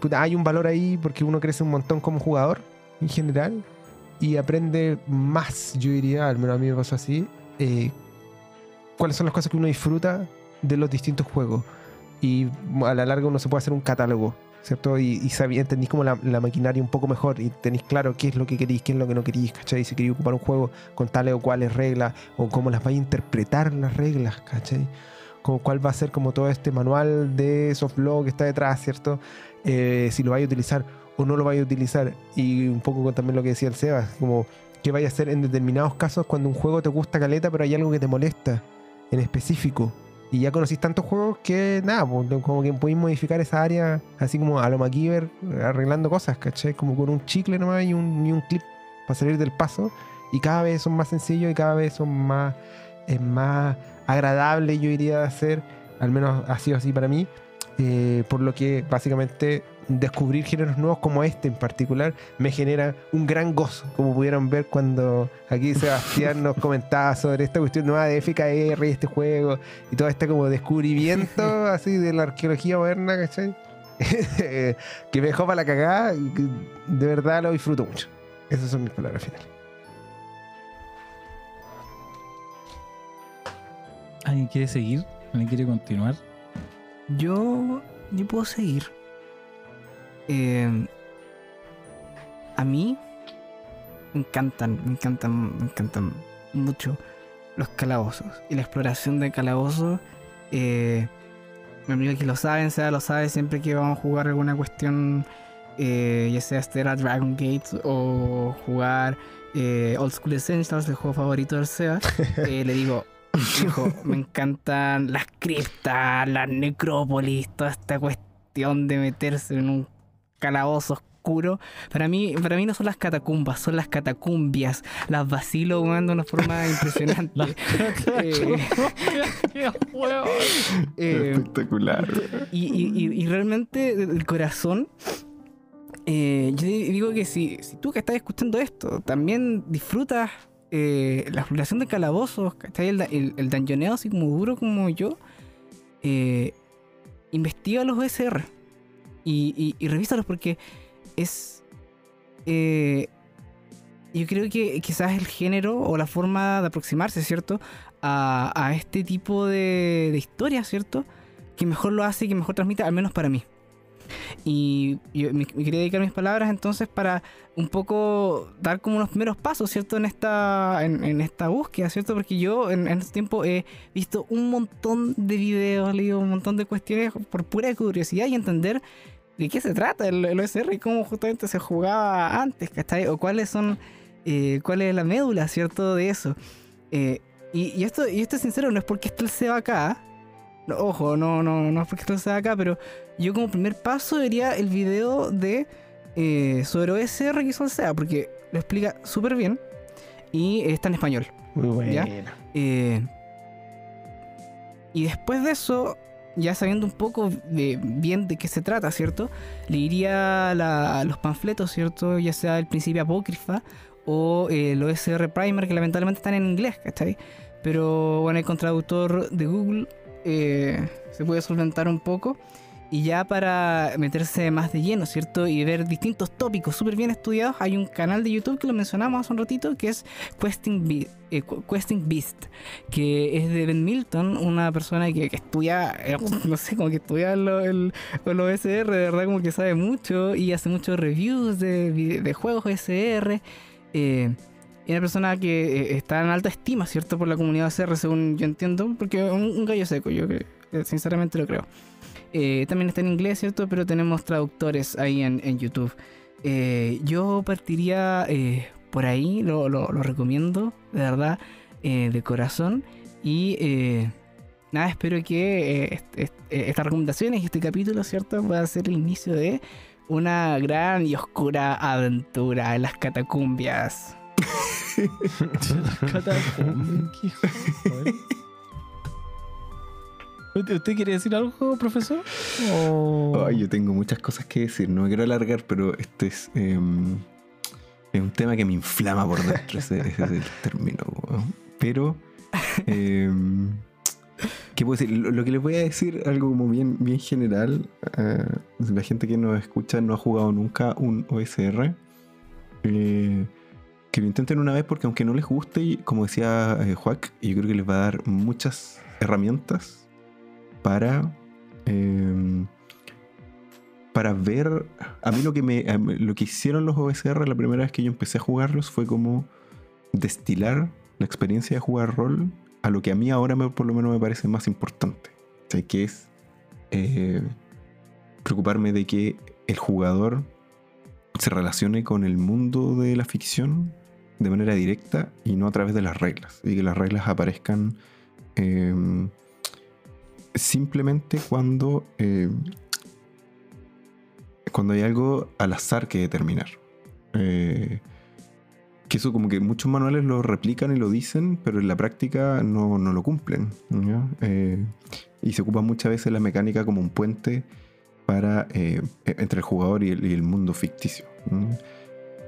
Puta, hay un valor ahí porque uno crece un montón como jugador en general y aprende más, yo diría, al menos a mí me pasó así, eh, cuáles son las cosas que uno disfruta de los distintos juegos. Y a la larga uno se puede hacer un catálogo, ¿cierto? Y, y entendís como la, la maquinaria un poco mejor y tenéis claro qué es lo que queréis, qué es lo que no queréis, ¿cachai? Si queréis ocupar un juego con tales o cuales reglas, o cómo las vais a interpretar las reglas, ¿cachai? Como cuál va a ser como todo este manual de soft law que está detrás, ¿cierto? Eh, si lo vais a utilizar o no lo vaya a utilizar. Y un poco con también lo que decía el Sebas, como qué vaya a hacer en determinados casos cuando un juego te gusta caleta, pero hay algo que te molesta en específico. Y ya conocís tantos juegos que nada, pues, como que podéis modificar esa área así como a lo MacGyver, arreglando cosas, ¿cachai? Como con un chicle nomás y un, y un clip para salir del paso. Y cada vez son más sencillos y cada vez son más, es más agradable, yo iría a hacer. Al menos ha sido así para mí. Eh, por lo que básicamente descubrir géneros nuevos como este en particular me genera un gran gozo, como pudieron ver cuando aquí Sebastián nos comentaba sobre esta cuestión nueva de FKR y este juego y todo este como descubrimiento así de la arqueología moderna, ¿cachai? que me dejó para la cagada, de verdad lo disfruto mucho. Esas son mis palabras finales. ¿Alguien quiere seguir? ¿Alguien quiere continuar? Yo, yo puedo seguir. Eh, a mí me encantan, me encantan, me encantan mucho los calabozos y la exploración de calabozos. Eh, mi amigo que lo saben, sea lo sabe siempre que vamos a jugar alguna cuestión, eh, ya sea Stella Dragon Gate o jugar eh, Old School Essentials, el juego favorito del SEA, eh, le digo, Hijo, me encantan las criptas, las necrópolis, toda esta cuestión de meterse en un calabozo oscuro. Para mí, para mí no son las catacumbas, son las catacumbias. Las vacilo weón, de una forma impresionante. Eh, eh, Espectacular. y, y- y- y realmente del corazón, eh, yo di- digo que si, si tú que estás escuchando esto también disfrutas eh, la exploración de calabozos. El, el, el dungeoneo así como duro como yo, eh, investiga los OSR y, y, y revísalos porque es... eh, yo creo que quizás el género o la forma de aproximarse, ¿cierto? A, a este tipo de, de historias, ¿cierto? que mejor lo hace y que mejor transmite, al menos para mí. Y yo me, me quería dedicar mis palabras entonces para un poco dar como unos primeros pasos, ¿cierto? En esta, en, en esta búsqueda, ¿cierto? Porque yo en, en este tiempo he visto un montón de videos, leído un montón de cuestiones por pura curiosidad y entender de qué se trata el, el OSR y cómo justamente se jugaba antes, ¿cachai? O cuáles son, eh, cuál es la médula, ¿cierto? De eso. Eh, y, y esto, y esto es sincero, no es porque esto se va acá, no, ojo, no, no, no es porque esto sea acá, pero yo como primer paso vería el video de eh, sobre OSR que el SEA, porque lo explica súper bien y está en español. Muy bueno. ¿Ya? Eh, y después de eso, ya sabiendo un poco bien de qué se trata, ¿cierto? Le iría la- los panfletos, ¿cierto? Ya sea el principio apócrifa o eh, el OSR Primer, que lamentablemente están en inglés, ¿cachai? Pero bueno, con traductor de Google eh, se puede solventar un poco. Y ya para meterse más de lleno, ¿cierto? Y ver distintos tópicos súper bien estudiados, hay un canal de YouTube que lo mencionamos hace un ratito, que es Questing, eh, Beast, que es de Ben Milton, una persona que, estudia, eh, no sé, como que estudia lo- el, el OSR, de verdad como que sabe mucho y hace muchos reviews de, de juegos OSR. Eh, y una persona que eh, está en alta estima, ¿cierto? Por la comunidad OSR, según yo entiendo, porque es un, gallo seco, yo sinceramente lo creo. Eh, también está en inglés, ¿cierto? Pero tenemos traductores ahí en, en YouTube. Eh, yo partiría eh, por ahí, lo, lo- lo recomiendo, de verdad, eh, de corazón. Y eh, nada, espero que est- est- estas recomendaciones y este capítulo, ¿cierto? Pueda ser el inicio de una gran y oscura aventura en las catacumbias. ¿Usted quiere decir algo, profesor? Ay, yo tengo muchas cosas que decir, no me quiero alargar, pero este es, em, es un tema que me inflama por dentro, ese, es el término. Pero, em, ¿qué puedo decir? Lo, que les voy a decir, algo como bien, bien general, eh, la gente que nos escucha no ha jugado nunca un OSR, eh, que lo intenten una vez porque aunque no les guste, como decía eh, Juac, yo creo que les va a dar muchas herramientas para em, para ver a mí lo que me lo que hicieron los OSR la primera vez que yo empecé a jugarlos fue como destilar la experiencia de jugar rol a lo que a mí ahora me- por lo menos me parece más importante o sea, que es eh, preocuparme de que el jugador se relacione con el mundo de la ficción de manera directa y no a través de las reglas. Y que las reglas aparezcan eh, simplemente cuando, eh, cuando hay algo al azar que determinar. Eh, que eso como que muchos manuales lo replican y lo dicen, pero en la práctica no, no lo cumplen. Eh, y se ocupa muchas veces la mecánica como un puente para eh, entre el jugador y el, mundo ficticio.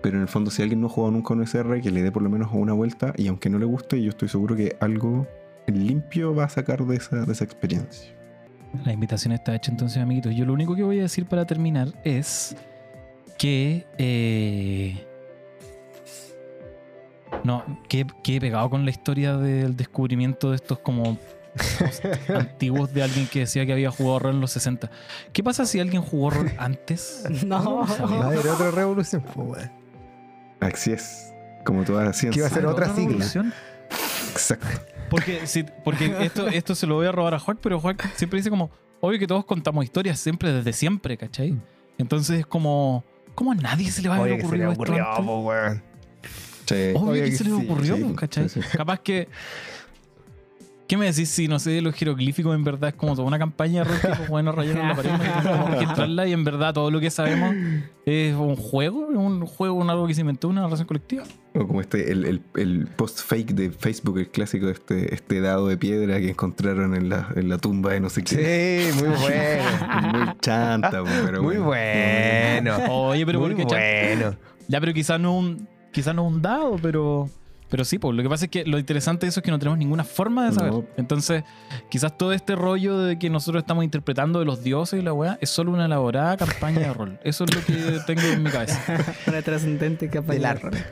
Pero en el fondo, si alguien no ha jugado nunca un SR, que le dé por lo menos una vuelta, y aunque no le guste, yo estoy seguro que algo limpio va a sacar de esa, de esa experiencia. La invitación está hecha entonces, amiguitos. Yo lo único que voy a decir para terminar es que... eh, no, que, que he pegado con la historia del descubrimiento de estos como antiguos de alguien que decía que había jugado rol en los 60. ¿Qué pasa si alguien jugó rol antes? No. Va a haber otra revolución. Así es. Como toda la Que ciencia. va a ser otra sigla. revolución? Exacto. Porque, si- porque esto, esto se lo voy a robar a Juan, pero Juan siempre dice como, obvio que todos contamos historias siempre, desde siempre, ¿cachai? Entonces es como, ¿cómo a nadie se le va a haber que se le ocurrido esto ocurrió, antes? po, weón. Sí. Obvio Obvio que que se le sí, ocurrió, sí, ¿cachai? sí, sí. Capaz que... ¿Qué me decís si, no sé, los jeroglíficos en verdad es como toda una campaña de que los buenos rayaron la pared y tenemos que registrarla y en verdad todo lo que sabemos es un juego, un juego, un algo que se inventó, una narración colectiva? O como este, el, el- el post fake de Facebook, el clásico de este, este dado de piedra que encontraron en la, en la tumba de no sé qué. Sí, muy bueno. Muy chanta, po, pero Muy bueno. Oye, pero Muy bueno. Ya, pero quizás no un, quizás no un dado, pero. Pero sí, pues lo que pasa es que lo interesante de eso es que no tenemos ninguna forma de saber. No. Entonces, quizás todo este rollo de que nosotros estamos interpretando de los dioses y la weá es solo una elaborada campaña de rol. Eso es lo que tengo en mi cabeza. Una trascendente Del de arte.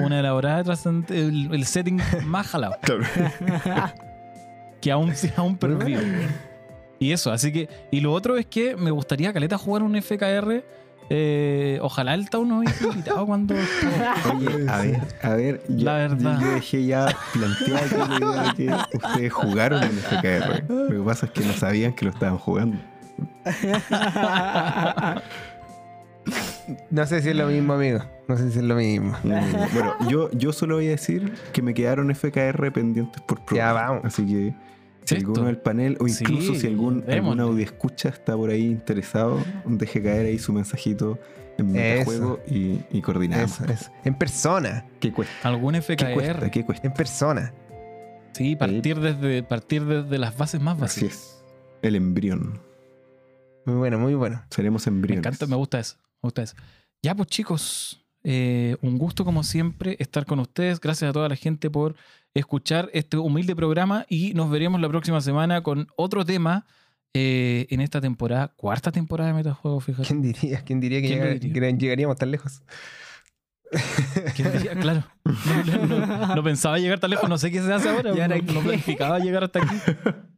Una elaborada trascendente, el, el setting más jalado, que aún, aún perdido. Y eso, así que. Y lo otro es que me gustaría, Caleta, jugar un FKR. Eh, ojalá el Tau nos hubiese invitado cuando. Oye, a ver, a ver. yo- La verdad. Yo dejé ya planteada la idea de que ustedes jugaron en FKR. Lo que pasa es que no sabían que lo estaban jugando. No sé si es lo mismo, amigo. No sé si es lo mismo. Mm, Bueno, yo, yo solo voy a decir que me quedaron FKR pendientes por probar. Ya, vamos. Así que si alguno del panel o Sí, incluso si algún, algún audio escucha está por ahí interesado, deje caer ahí su mensajito en Eso. juego y, y coordinamos. Eso, eso. En persona. ¿Qué cuesta? Algún ¿Qué cuesta? FKR. ¿Qué cuesta? En persona. Sí, partir desde, partir desde las bases más Así básicas. es. El embrión. Muy bueno, muy bueno. Seremos Me embriones. encanta, me gusta eso. Me gusta eso. Ya, pues chicos, eh, un gusto como siempre estar con ustedes. Gracias a toda la gente por escuchar este humilde programa y nos veremos la próxima semana con otro tema eh, en esta temporada, cuarta temporada de Metajuegos, fíjate. ¿Quién diría? ¿Quién diría que, ¿Quién lo llega- diría? que llegaríamos tan lejos? ¿Quién diría? Claro. No, no- no- no pensaba llegar tan lejos, no sé qué se hace ahora. ¿Y ahora no, planificaba llegar hasta aquí.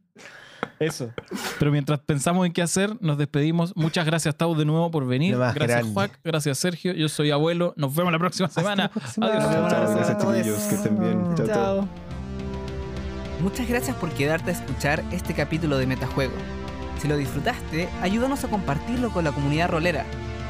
Eso. Pero mientras pensamos en qué hacer, nos despedimos. Muchas gracias, Tau, de nuevo por venir. Gracias, grande. Juac. Gracias, Sergio. Yo soy abuelo. Nos vemos la próxima semana. Adiós. Chao, chao, gracias chiquillos. Que estén bien. Chao, chao. Chao. Muchas gracias por quedarte a escuchar este capítulo de Metajuego. Si lo disfrutaste, ayúdanos a compartirlo con la comunidad rolera.